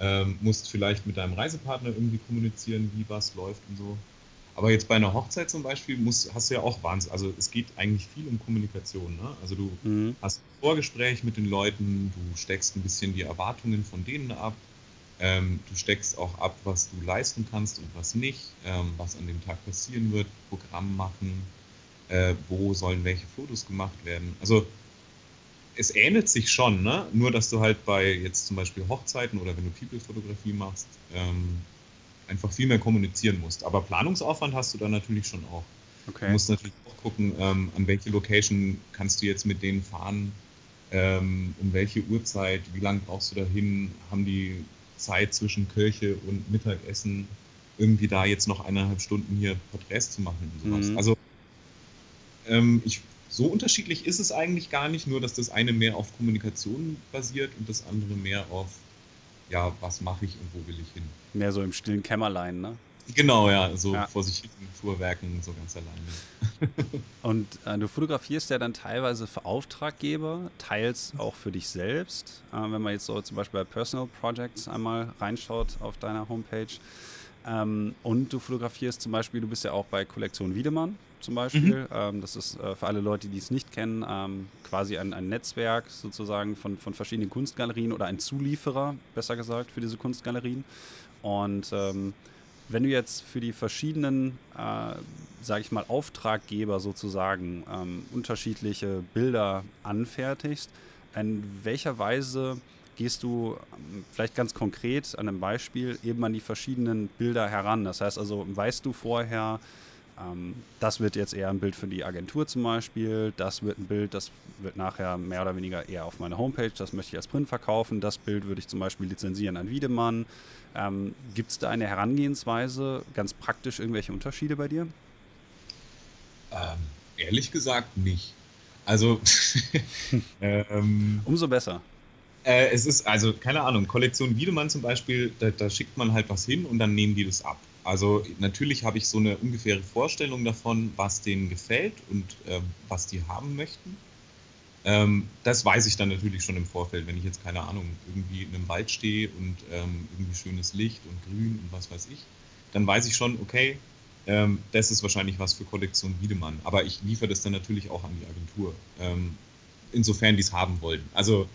Ähm, musst vielleicht mit deinem Reisepartner irgendwie kommunizieren, wie was läuft und so. Aber jetzt bei einer Hochzeit zum Beispiel musst, hast du ja auch Wahnsinn. Also es geht eigentlich viel um Kommunikation. Ne? Also du mhm. hast ein Vorgespräch mit den Leuten, du steckst ein bisschen die Erwartungen von denen ab, ähm, du steckst auch ab, was du leisten kannst und was nicht, ähm, was an dem Tag passieren wird, Programm machen, äh, wo sollen welche Fotos gemacht werden. Also es ähnelt sich schon, ne? nur dass du halt bei jetzt zum Beispiel Hochzeiten oder wenn du People-Fotografie machst, ähm, einfach viel mehr kommunizieren musst. Aber Planungsaufwand hast du dann natürlich schon auch. Okay. Du musst natürlich auch gucken, ähm, an welche Location kannst du jetzt mit denen fahren, ähm, um welche Uhrzeit, wie lange brauchst du dahin, haben die Zeit zwischen Kirche und Mittagessen, irgendwie da jetzt noch eineinhalb Stunden hier Porträts zu machen und sowas. Mhm. Also ähm, ich, so unterschiedlich ist es eigentlich gar nicht, nur dass das eine mehr auf Kommunikation basiert und das andere mehr auf, ja, was mache ich und wo will ich hin. Mehr so im stillen Kämmerlein, ne? Genau, ja, so ja. vor sich hin Fuhrwerken, so ganz alleine. Und äh, du fotografierst ja dann teilweise für Auftraggeber, teils auch für dich selbst. Äh, wenn man jetzt so zum Beispiel bei Personal Projects einmal reinschaut auf deiner Homepage. Ähm, und du fotografierst zum Beispiel, du bist ja auch bei Kollektion Wiedemann zum Beispiel. Mhm. Ähm, das ist äh, für alle Leute, die es nicht kennen, ähm, quasi ein, ein Netzwerk sozusagen von, von verschiedenen Kunstgalerien oder ein Zulieferer, besser gesagt, für diese Kunstgalerien. Und ähm, wenn du jetzt für die verschiedenen, äh, sage ich mal, Auftraggeber sozusagen ähm, unterschiedliche Bilder anfertigst, in welcher Weise gehst du ähm, vielleicht ganz konkret an einem Beispiel eben an die verschiedenen Bilder heran? Das heißt also, weißt du vorher, ähm, das wird jetzt eher ein Bild für die Agentur zum Beispiel, das wird ein Bild, das wird nachher mehr oder weniger eher auf meiner Homepage, das möchte ich als Print verkaufen, das Bild würde ich zum Beispiel lizenzieren an Wiedemann. Ähm, Gibt es da eine Herangehensweise, ganz praktisch irgendwelche Unterschiede bei dir? Ähm, ehrlich gesagt nicht. Also ähm, umso besser. Äh, es ist, also, keine Ahnung, Kollektion Wiedemann zum Beispiel, da, da, schickt man halt was hin und dann nehmen die das ab. Also natürlich habe ich so eine ungefähre Vorstellung davon, was denen gefällt und äh, was die haben möchten. Ähm, das weiß ich dann natürlich schon im Vorfeld, wenn ich jetzt, keine Ahnung, irgendwie in einem Wald stehe und ähm, irgendwie schönes Licht und Grün und was weiß ich, dann weiß ich schon, okay, ähm, das ist wahrscheinlich was für Kollektion Wiedemann. Aber ich liefere das dann natürlich auch an die Agentur, ähm, insofern die es haben wollen. Also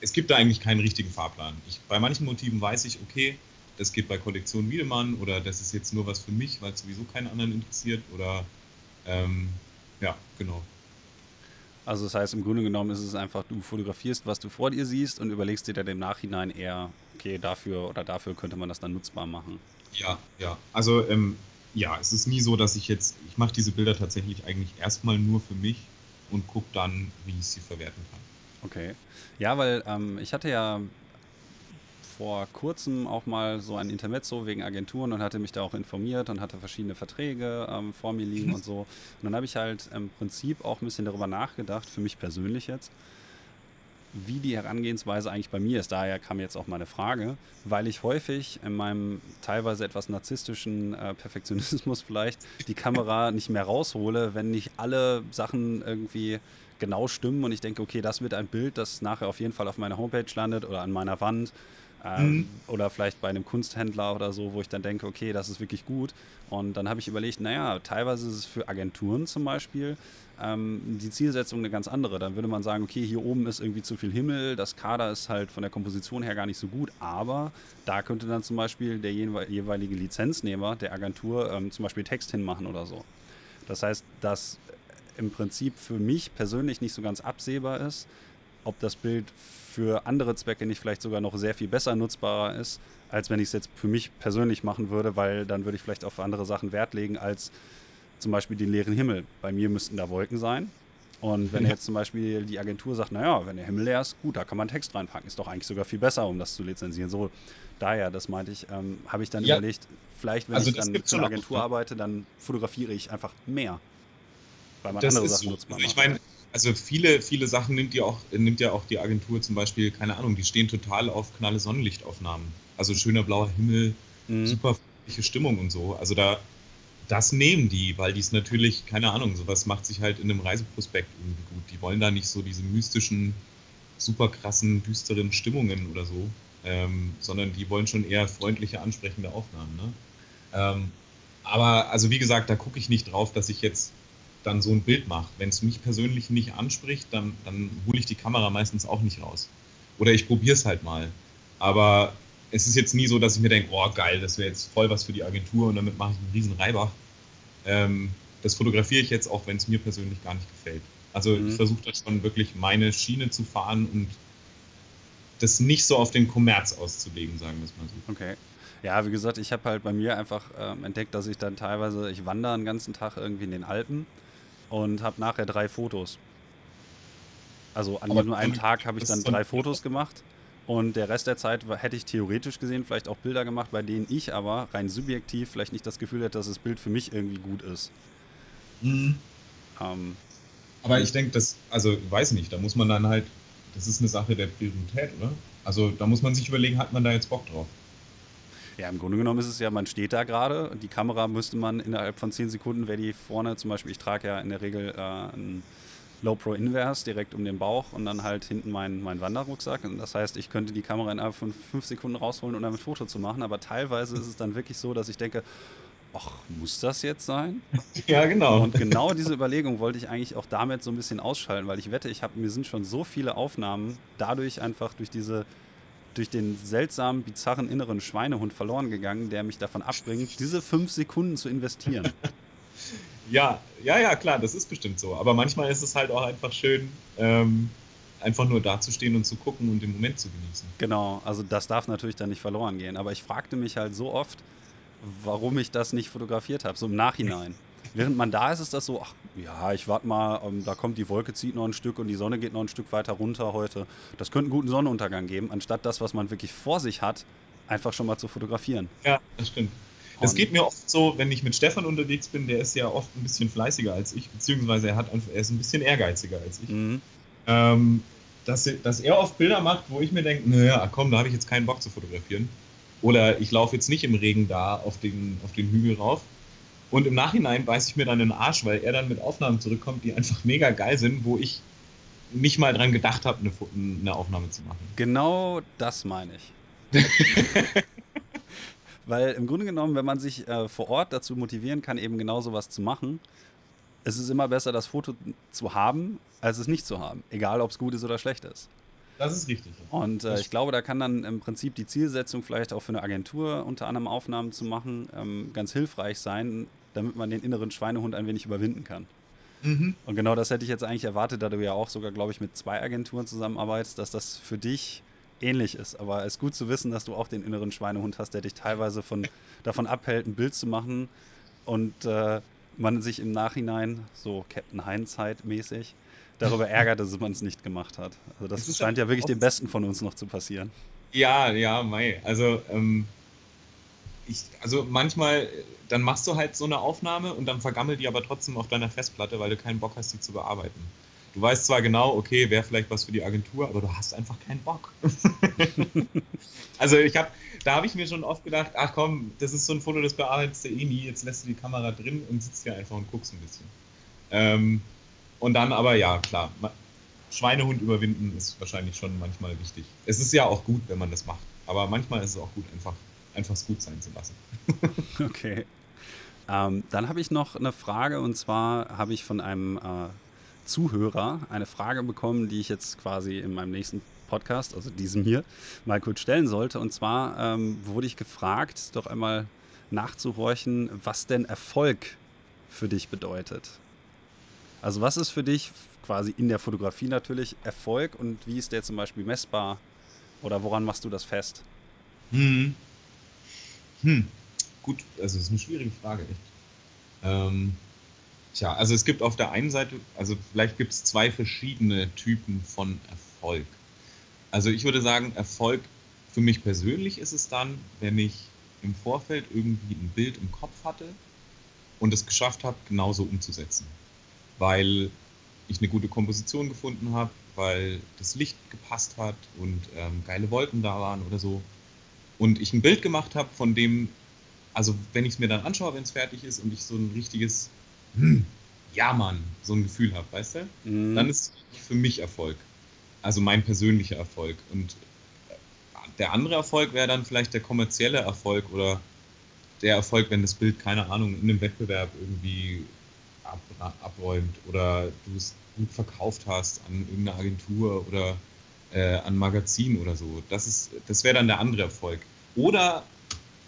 es gibt da eigentlich keinen richtigen Fahrplan. Ich, bei manchen Motiven weiß ich, okay, das geht bei Kollektion Wiedemann oder das ist jetzt nur was für mich, weil es sowieso keinen anderen interessiert oder ähm, ja, genau. Also das heißt, im Grunde genommen ist es einfach, du fotografierst, was du vor dir siehst und überlegst dir dann im Nachhinein eher, okay, dafür oder dafür könnte man das dann nutzbar machen. Ja, ja. Also ähm, ja, es ist nie so, dass ich jetzt, ich mache diese Bilder tatsächlich eigentlich erstmal nur für mich und gucke dann, wie ich sie verwerten kann. Okay. Ja, weil ähm, ich hatte ja vor kurzem auch mal so ein Intermezzo wegen Agenturen und hatte mich da auch informiert und hatte verschiedene Verträge ähm, vor mir liegen mhm. und so. Und dann habe ich halt im Prinzip auch ein bisschen darüber nachgedacht, für mich persönlich jetzt, wie die Herangehensweise eigentlich bei mir ist. Daher kam jetzt auch meine Frage, weil ich häufig in meinem teilweise etwas narzisstischen äh, Perfektionismus vielleicht die Kamera nicht mehr raushole, wenn nicht alle Sachen irgendwie genau stimmen und ich denke, okay, das wird ein Bild, das nachher auf jeden Fall auf meiner Homepage landet oder an meiner Wand Ähm, mhm. Oder vielleicht bei einem Kunsthändler oder so, wo ich dann denke, okay, das ist wirklich gut. Und dann habe ich überlegt, naja, teilweise ist es für Agenturen zum Beispiel ähm, die Zielsetzung eine ganz andere. Dann würde man sagen, okay, hier oben ist irgendwie zu viel Himmel, das Kader ist halt von der Komposition her gar nicht so gut, aber da könnte dann zum Beispiel der jeweilige Lizenznehmer der Agentur ähm, zum Beispiel Text hinmachen oder so. Das heißt, dass im Prinzip für mich persönlich nicht so ganz absehbar ist, ob das Bild für andere Zwecke nicht vielleicht sogar noch sehr viel besser nutzbarer ist, als wenn ich es jetzt für mich persönlich machen würde, weil dann würde ich vielleicht auf andere Sachen Wert legen als zum Beispiel den leeren Himmel. Bei mir müssten da Wolken sein. Und wenn jetzt zum Beispiel die Agentur sagt, naja, wenn der Himmel leer ist, gut, da kann man Text reinpacken, ist doch eigentlich sogar viel besser, um das zu lizenzieren. So, daher, das meinte ich, ähm, habe ich dann ja. überlegt, vielleicht, wenn also ich dann für eine Agentur auch, arbeite, dann fotografiere ich einfach mehr. Weil man das andere Sachen so. nutzt. Also ich meine, also viele, viele Sachen nimmt ja, auch, nimmt ja auch die Agentur zum Beispiel, keine Ahnung, die stehen total auf knalle Sonnenlichtaufnahmen. Also schöner blauer Himmel, mhm. super Stimmung und so. Also da, das nehmen die, weil die es natürlich, keine Ahnung, sowas macht sich halt in einem Reiseprospekt irgendwie gut. Die wollen da nicht so diese mystischen, super krassen, düsteren Stimmungen oder so, ähm, sondern die wollen schon eher freundliche, ansprechende Aufnahmen. Ne? Ähm, aber also wie gesagt, da gucke ich nicht drauf, dass ich jetzt dann so ein Bild mache. Wenn es mich persönlich nicht anspricht, dann, dann hole ich die Kamera meistens auch nicht raus. Oder ich probiere es halt mal. Aber es ist jetzt nie so, dass ich mir denke, oh geil, das wäre jetzt voll was für die Agentur und damit mache ich einen riesen Reibach. Ähm, das fotografiere ich jetzt auch, wenn es mir persönlich gar nicht gefällt. Also mhm. ich versuche das schon wirklich meine Schiene zu fahren und das nicht so auf den Kommerz auszulegen, sagen wir es mal so. Okay. Ja, wie gesagt, ich habe halt bei mir einfach ähm, entdeckt, dass ich dann teilweise, ich wandere den ganzen Tag irgendwie in den Alpen und habe nachher drei Fotos. Also an nur einem Tag habe ich dann drei Fotos gemacht und der Rest der Zeit hätte ich theoretisch gesehen vielleicht auch Bilder gemacht, bei denen ich aber rein subjektiv vielleicht nicht das Gefühl hätte, dass das Bild für mich irgendwie gut ist. Mhm. Ähm, aber ich denke, das, also weiß nicht, da muss man dann halt, das ist eine Sache der Priorität, oder? Also da muss man sich überlegen, hat man da jetzt Bock drauf? Ja, im Grunde genommen ist es ja, man steht da gerade und die Kamera müsste man innerhalb von 10 Sekunden, wäre die vorne zum Beispiel, ich trage ja in der Regel äh, ein Low Pro Inverse direkt um den Bauch und dann halt hinten mein, mein Wanderrucksack. Und das heißt, ich könnte die Kamera innerhalb von 5 Sekunden rausholen und damit Foto zu machen, aber teilweise ist es dann wirklich so, dass ich denke, ach, muss das jetzt sein? Ja, genau. Und genau diese Überlegung wollte ich eigentlich auch damit so ein bisschen ausschalten, weil ich wette, ich habe mir sind schon so viele Aufnahmen dadurch einfach durch diese durch den seltsamen, bizarren inneren Schweinehund verloren gegangen, der mich davon abbringt, diese fünf Sekunden zu investieren. ja, ja, ja, klar, das ist bestimmt so. Aber manchmal ist es halt auch einfach schön, ähm, einfach nur dazustehen und zu gucken und den Moment zu genießen. Genau, also das darf natürlich dann nicht verloren gehen. Aber ich fragte mich halt so oft, warum ich das nicht fotografiert habe, so im Nachhinein. Während man da ist, ist das so, ach ja, ich warte mal, ähm, da kommt die Wolke, zieht noch ein Stück und die Sonne geht noch ein Stück weiter runter heute. Das könnte einen guten Sonnenuntergang geben, anstatt das, was man wirklich vor sich hat, einfach schon mal zu fotografieren. Ja, das stimmt. Es geht mir oft so, wenn ich mit Stefan unterwegs bin, der ist ja oft ein bisschen fleißiger als ich, beziehungsweise er, hat einfach, er ist ein bisschen ehrgeiziger als ich. Mhm. Ähm, dass, dass er oft Bilder macht, wo ich mir denke, naja, komm, da habe ich jetzt keinen Bock zu fotografieren. Oder ich laufe jetzt nicht im Regen da auf den, auf den Hügel rauf. Und im Nachhinein beiße ich mir dann den Arsch, weil er dann mit Aufnahmen zurückkommt, die einfach mega geil sind, wo ich nicht mal dran gedacht habe, eine, eine Aufnahme zu machen. Genau das meine ich. weil im Grunde genommen, wenn man sich äh, vor Ort dazu motivieren kann, eben genau sowas zu machen, es ist immer besser, das Foto zu haben, als es nicht zu haben. Egal, ob es gut ist oder schlecht ist. Das ist richtig. Und äh, ich glaube, da kann dann im Prinzip die Zielsetzung vielleicht auch für eine Agentur unter anderem Aufnahmen zu machen ähm, ganz hilfreich sein, damit man den inneren Schweinehund ein wenig überwinden kann. Mhm. Und genau das hätte ich jetzt eigentlich erwartet, da du ja auch sogar, glaube ich, mit zwei Agenturen zusammenarbeitest, dass das für dich ähnlich ist. Aber es ist gut zu wissen, dass du auch den inneren Schweinehund hast, der dich teilweise von, davon abhält, ein Bild zu machen und äh, man sich im Nachhinein, so Captain Hindsight mäßig, darüber ärgert, dass man es nicht gemacht hat. Also das scheint ja wirklich dem Besten von uns noch zu passieren. Ja, ja, Mai. Also, ähm, ich, also manchmal dann machst du halt so eine Aufnahme und dann vergammelt die aber trotzdem auf deiner Festplatte, weil du keinen Bock hast, sie zu bearbeiten. Du weißt zwar genau, okay, wäre vielleicht was für die Agentur, aber du hast einfach keinen Bock. also ich habe, da habe ich mir schon oft gedacht, ach komm, das ist so ein Foto, das bearbeitest du eh nie, jetzt lässt du die Kamera drin und sitzt hier einfach und guckst ein bisschen. Ähm, und dann aber, ja, klar, Schweinehund überwinden ist wahrscheinlich schon manchmal wichtig. Es ist ja auch gut, wenn man das macht. Aber manchmal ist es auch gut, einfach, einfach es gut sein zu lassen. okay. Ähm, dann habe ich noch eine Frage und zwar habe ich von einem äh, Zuhörer eine Frage bekommen, die ich jetzt quasi in meinem nächsten Podcast, also diesem hier, mal kurz stellen sollte. Und zwar ähm, wurde ich gefragt, doch einmal nachzuhorchen, was denn Erfolg für dich bedeutet. Also was ist für dich quasi in der Fotografie natürlich Erfolg und wie ist der zum Beispiel messbar oder woran machst du das fest? Hm. Hm. Gut, also das ist eine schwierige Frage, echt. Ähm, tja, also es gibt auf der einen Seite, also vielleicht gibt es zwei verschiedene Typen von Erfolg. Also ich würde sagen, Erfolg für mich persönlich ist es dann, wenn ich im Vorfeld irgendwie ein Bild im Kopf hatte und es geschafft habe, genauso umzusetzen. Weil ich eine gute Komposition gefunden habe, weil das Licht gepasst hat und ähm, geile Wolken da waren oder so. Und ich ein Bild gemacht habe, von dem, also wenn ich es mir dann anschaue, wenn es fertig ist und ich so ein richtiges, hm, ja Mann, so ein Gefühl habe, weißt du, mhm. dann ist es für mich Erfolg. Also mein persönlicher Erfolg. Und der andere Erfolg wäre dann vielleicht der kommerzielle Erfolg oder der Erfolg, wenn das Bild, keine Ahnung, in einem Wettbewerb irgendwie ab, abräumt oder du es gut verkauft hast an irgendeine Agentur oder äh, an Magazin oder so. Das, das wäre dann der andere Erfolg. Oder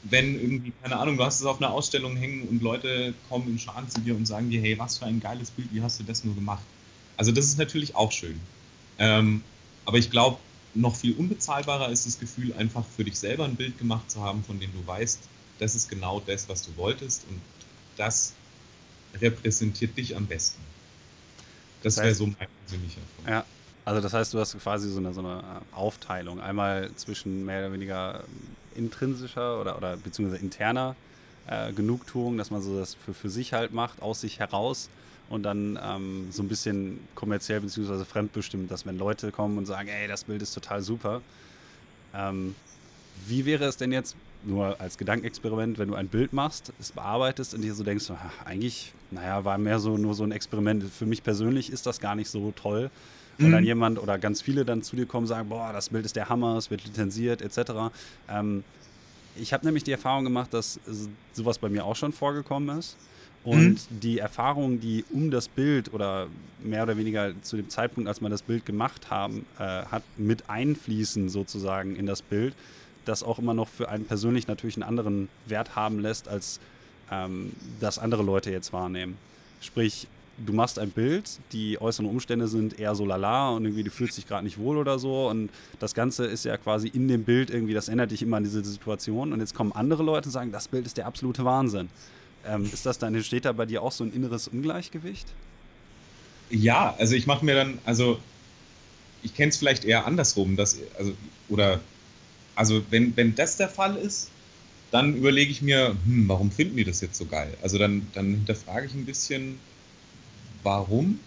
wenn irgendwie, keine Ahnung, du hast es auf einer Ausstellung hängen und Leute kommen in Scharen zu dir und sagen dir, hey, was für ein geiles Bild, wie hast du das nur gemacht? Also das ist natürlich auch schön. Ähm, aber ich glaube, noch viel unbezahlbarer ist das Gefühl, einfach für dich selber ein Bild gemacht zu haben, von dem du weißt, das ist genau das, was du wolltest und das repräsentiert dich am besten. Das, das wäre so mein persönlicher Erfolg. Ja, also das heißt, du hast quasi so eine, so eine Aufteilung. Einmal zwischen mehr oder weniger intrinsischer oder, oder beziehungsweise interner äh, Genugtuung, dass man so das für, für sich halt macht, aus sich heraus und dann ähm, so ein bisschen kommerziell bzw. fremdbestimmt, dass wenn Leute kommen und sagen, ey, das Bild ist total super. Ähm, wie wäre es denn jetzt, nur als Gedankenexperiment, wenn du ein Bild machst, es bearbeitest und dir so denkst, ach, eigentlich, naja, war mehr so nur so ein Experiment. Für mich persönlich ist das gar nicht so toll. Und mhm. dann jemand oder ganz viele dann zu dir kommen und sagen, boah, das Bild ist der Hammer, es wird lizenziert, etc. Ähm, ich habe nämlich die Erfahrung gemacht, dass sowas bei mir auch schon vorgekommen ist. Und mhm. die Erfahrungen, die um das Bild oder mehr oder weniger zu dem Zeitpunkt, als man das Bild gemacht haben, äh, hat, mit einfließen sozusagen in das Bild, das auch immer noch für einen persönlich natürlich einen anderen Wert haben lässt, als ähm, das andere Leute jetzt wahrnehmen. Sprich, du machst ein Bild, die äußeren Umstände sind eher so lala und irgendwie du fühlst dich gerade nicht wohl oder so und das Ganze ist ja quasi in dem Bild irgendwie, das ändert dich immer an diese Situation und jetzt kommen andere Leute und sagen, das Bild ist der absolute Wahnsinn. Ähm, ist das dann, entsteht da bei dir auch so ein inneres Ungleichgewicht? Ja, also ich mache mir dann, also ich kenne es vielleicht eher andersrum, dass, also, oder, also wenn, wenn das der Fall ist, dann überlege ich mir, hm, warum finden die das jetzt so geil? Also dann, dann hinterfrage ich ein bisschen, warum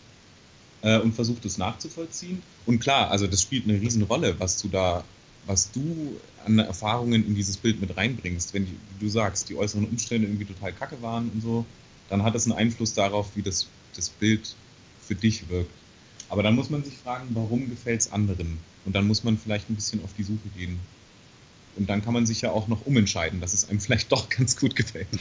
äh, und versuche das nachzuvollziehen. Und klar, also das spielt eine Riesenrolle, was du da was du an Erfahrungen in dieses Bild mit reinbringst, wenn die, du sagst, die äußeren Umstände irgendwie total kacke waren und so, dann hat das einen Einfluss darauf, wie das, das Bild für dich wirkt. Aber dann muss man sich fragen, warum gefällt es anderen? Und dann muss man vielleicht ein bisschen auf die Suche gehen. Und dann kann man sich ja auch noch umentscheiden, dass es einem vielleicht doch ganz gut gefällt.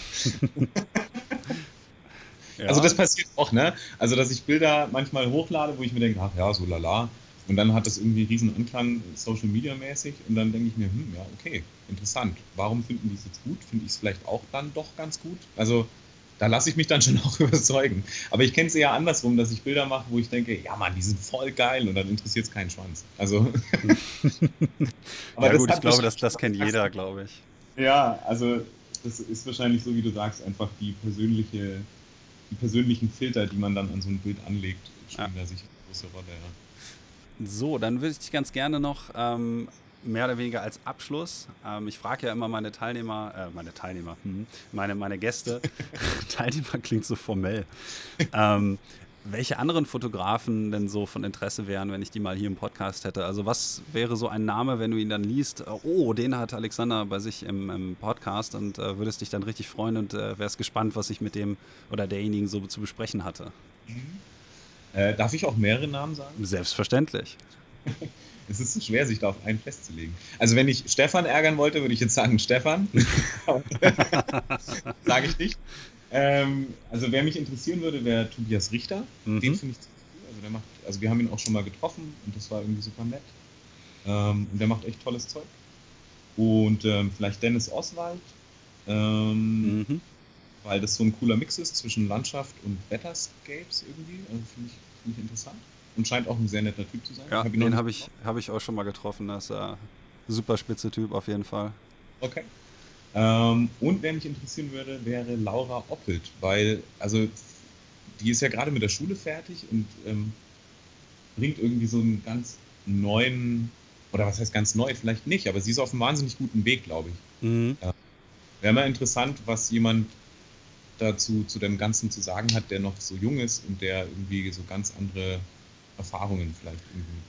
ja. Also das passiert auch, ne? Also dass ich Bilder manchmal hochlade, wo ich mir denke, ach ja, so lala. Und dann hat das irgendwie riesen Anklang Social Media mäßig und dann denke ich mir, hm, ja, okay, interessant. Warum finden die es jetzt gut? Finde ich es vielleicht auch dann doch ganz gut? Also da lasse ich mich dann schon auch überzeugen. Aber ich kenne es eher andersrum, dass ich Bilder mache, wo ich denke, ja Mann, die sind voll geil und dann interessiert es keinen Schwanz. Also. aber ja gut, ich glaube, das, das kennt jeder, glaube ich. Ja, also das ist wahrscheinlich so, wie du sagst, einfach die persönliche, die persönlichen Filter, die man dann an so ein Bild anlegt, spielen ja. da sicher eine große Rolle. Ja. So, dann würde ich dich ganz gerne noch ähm, mehr oder weniger als Abschluss. Ähm, ich frage ja immer meine Teilnehmer, äh, meine Teilnehmer, hm, meine, meine Gäste. Teilnehmer klingt so formell. Ähm, welche anderen Fotografen denn so von Interesse wären, wenn ich die mal hier im Podcast hätte? Also was wäre so ein Name, wenn du ihn dann liest? Oh, den hat Alexander bei sich im, im Podcast und äh, würdest dich dann richtig freuen und äh, wärst gespannt, was ich mit dem oder derjenigen so zu besprechen hatte. Mhm. Äh, darf ich auch mehrere Namen sagen? Selbstverständlich. es ist schwer, sich da auf einen festzulegen. Also wenn ich Stefan ärgern wollte, würde ich jetzt sagen Stefan. Sage ich nicht. Ähm, also wer mich interessieren würde, wäre Tobias Richter. Mhm. Den finde ich ziemlich cool. Also, der macht, also wir haben ihn auch schon mal getroffen und das war irgendwie super nett. Ähm, und der macht echt tolles Zeug. Und ähm, vielleicht Dennis Oswald, ähm, mhm. weil das so ein cooler Mix ist zwischen Landschaft und Wetterscapes irgendwie. Also finde ich, find ich interessant. Und scheint auch ein sehr netter Typ zu sein. Ja, hab den habe ich, hab ich auch schon mal getroffen. Das ist ein super spitze Typ auf jeden Fall. Okay. Ähm, und wer mich interessieren würde, wäre Laura Oppelt, weil, also, die ist ja gerade mit der Schule fertig und ähm, bringt irgendwie so einen ganz neuen, oder was heißt ganz neu, vielleicht nicht, aber sie ist auf einem wahnsinnig guten Weg, glaube ich. Mhm. Äh, wäre mal interessant, was jemand dazu zu dem Ganzen zu sagen hat, der noch so jung ist und der irgendwie so ganz andere Erfahrungen vielleicht irgendwie.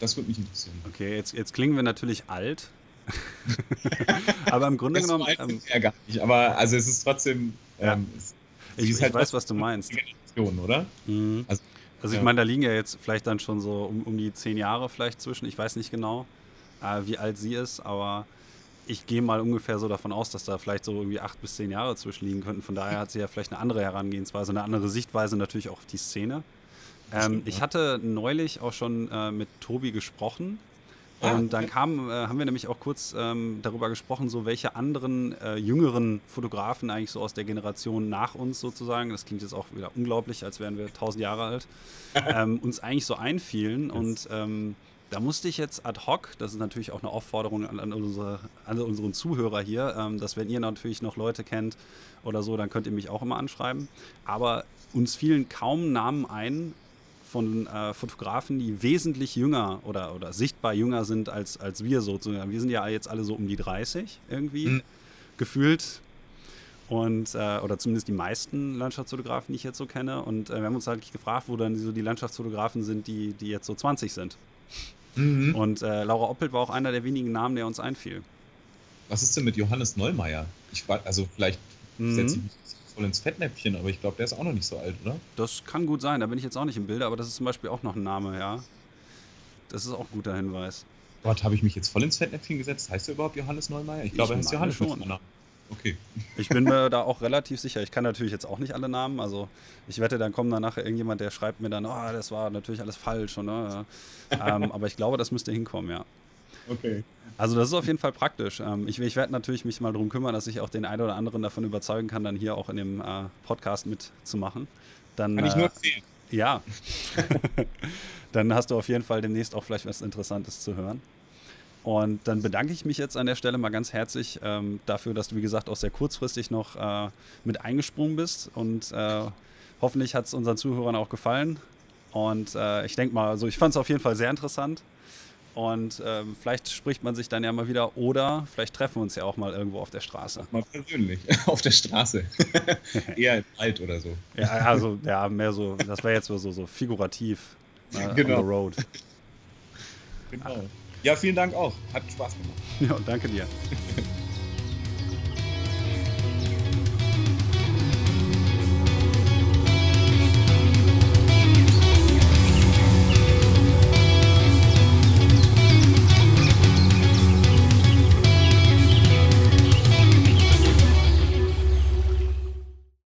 Das würde mich interessieren. Okay, jetzt, jetzt klingen wir natürlich alt. aber im Grunde genommen. Ähm, ja gar nicht, aber also es ist trotzdem. Ja. Ähm, es, ich, ich halt weiß, was du meinst. Generation, oder? Mhm. Also, also, ich ja. meine, da liegen ja jetzt vielleicht dann schon so um, um die zehn Jahre vielleicht zwischen. Ich weiß nicht genau, äh, wie alt sie ist, aber ich gehe mal ungefähr so davon aus, dass da vielleicht so irgendwie acht bis zehn Jahre zwischen liegen könnten. Von daher hat sie ja vielleicht eine andere Herangehensweise, eine andere Sichtweise natürlich auch auf die Szene. Ähm, ich hatte neulich auch schon äh, mit Tobi gesprochen. Ah, und dann kam, äh, haben wir nämlich auch kurz ähm, darüber gesprochen, so welche anderen äh, jüngeren Fotografen eigentlich so aus der Generation nach uns sozusagen, das klingt jetzt auch wieder unglaublich, als wären wir tausend Jahre alt, ähm, uns eigentlich so einfielen. Und ähm, da musste ich jetzt ad hoc, das ist natürlich auch eine Aufforderung an, an, unsere, an unseren Zuhörer hier, ähm, dass wenn ihr natürlich noch Leute kennt oder so, dann könnt ihr mich auch immer anschreiben. Aber uns fielen kaum Namen ein, von äh, Fotografen, die wesentlich jünger oder, oder sichtbar jünger sind als, als wir sozusagen. Wir sind ja jetzt alle so um die 30 irgendwie mhm. gefühlt. Und, äh, oder zumindest die meisten Landschaftsfotografen, die ich jetzt so kenne. Und äh, wir haben uns halt gefragt, wo dann so die Landschaftsfotografen sind, die, die jetzt so 20 sind. Mhm. Und äh, Laura Oppelt war auch einer der wenigen Namen, der uns einfiel. Was ist denn mit Johannes Neumeier? Ich war, also vielleicht mhm. setze ich mich voll ins Fettnäpfchen, aber ich glaube, der ist auch noch nicht so alt, oder? Das kann gut sein, da bin ich jetzt auch nicht im Bilde, aber das ist zum Beispiel auch noch ein Name, ja. Das ist auch ein guter Hinweis. Gott, habe ich mich jetzt voll ins Fettnäpfchen gesetzt? Heißt er überhaupt Johannes Neumeier? Ich glaube, er heißt Johannes schon. Okay. Ich bin mir da auch relativ sicher. Ich kann natürlich jetzt auch nicht alle Namen. Also ich wette, dann kommt dann nachher irgendjemand, der schreibt mir dann, oh, das war natürlich alles falsch. Ne? ähm, aber ich glaube, das müsste hinkommen, ja. Okay. Also das ist auf jeden Fall praktisch. Ähm, ich, ich werde natürlich mich mal darum kümmern, dass ich auch den einen oder anderen davon überzeugen kann, dann hier auch in dem äh, Podcast mitzumachen. Dann, kann ich nur erzählen. Äh, ja. dann hast du auf jeden Fall demnächst auch vielleicht was Interessantes zu hören. Und dann bedanke ich mich jetzt an der Stelle mal ganz herzlich ähm, dafür, dass du, wie gesagt, auch sehr kurzfristig noch äh, mit eingesprungen bist. Und äh, hoffentlich hat es unseren Zuhörern auch gefallen. Und äh, ich denke mal, also ich fand es auf jeden Fall sehr interessant. Und ähm, vielleicht spricht man sich dann ja mal wieder oder vielleicht treffen wir uns ja auch mal irgendwo auf der Straße. Mal persönlich, auf der Straße. Eher alt oder so. Ja, also ja, mehr so, das wäre jetzt so, so figurativ. Äh, genau. On the road. Genau. Ja, vielen Dank auch. Hat Spaß gemacht. Ja, danke dir.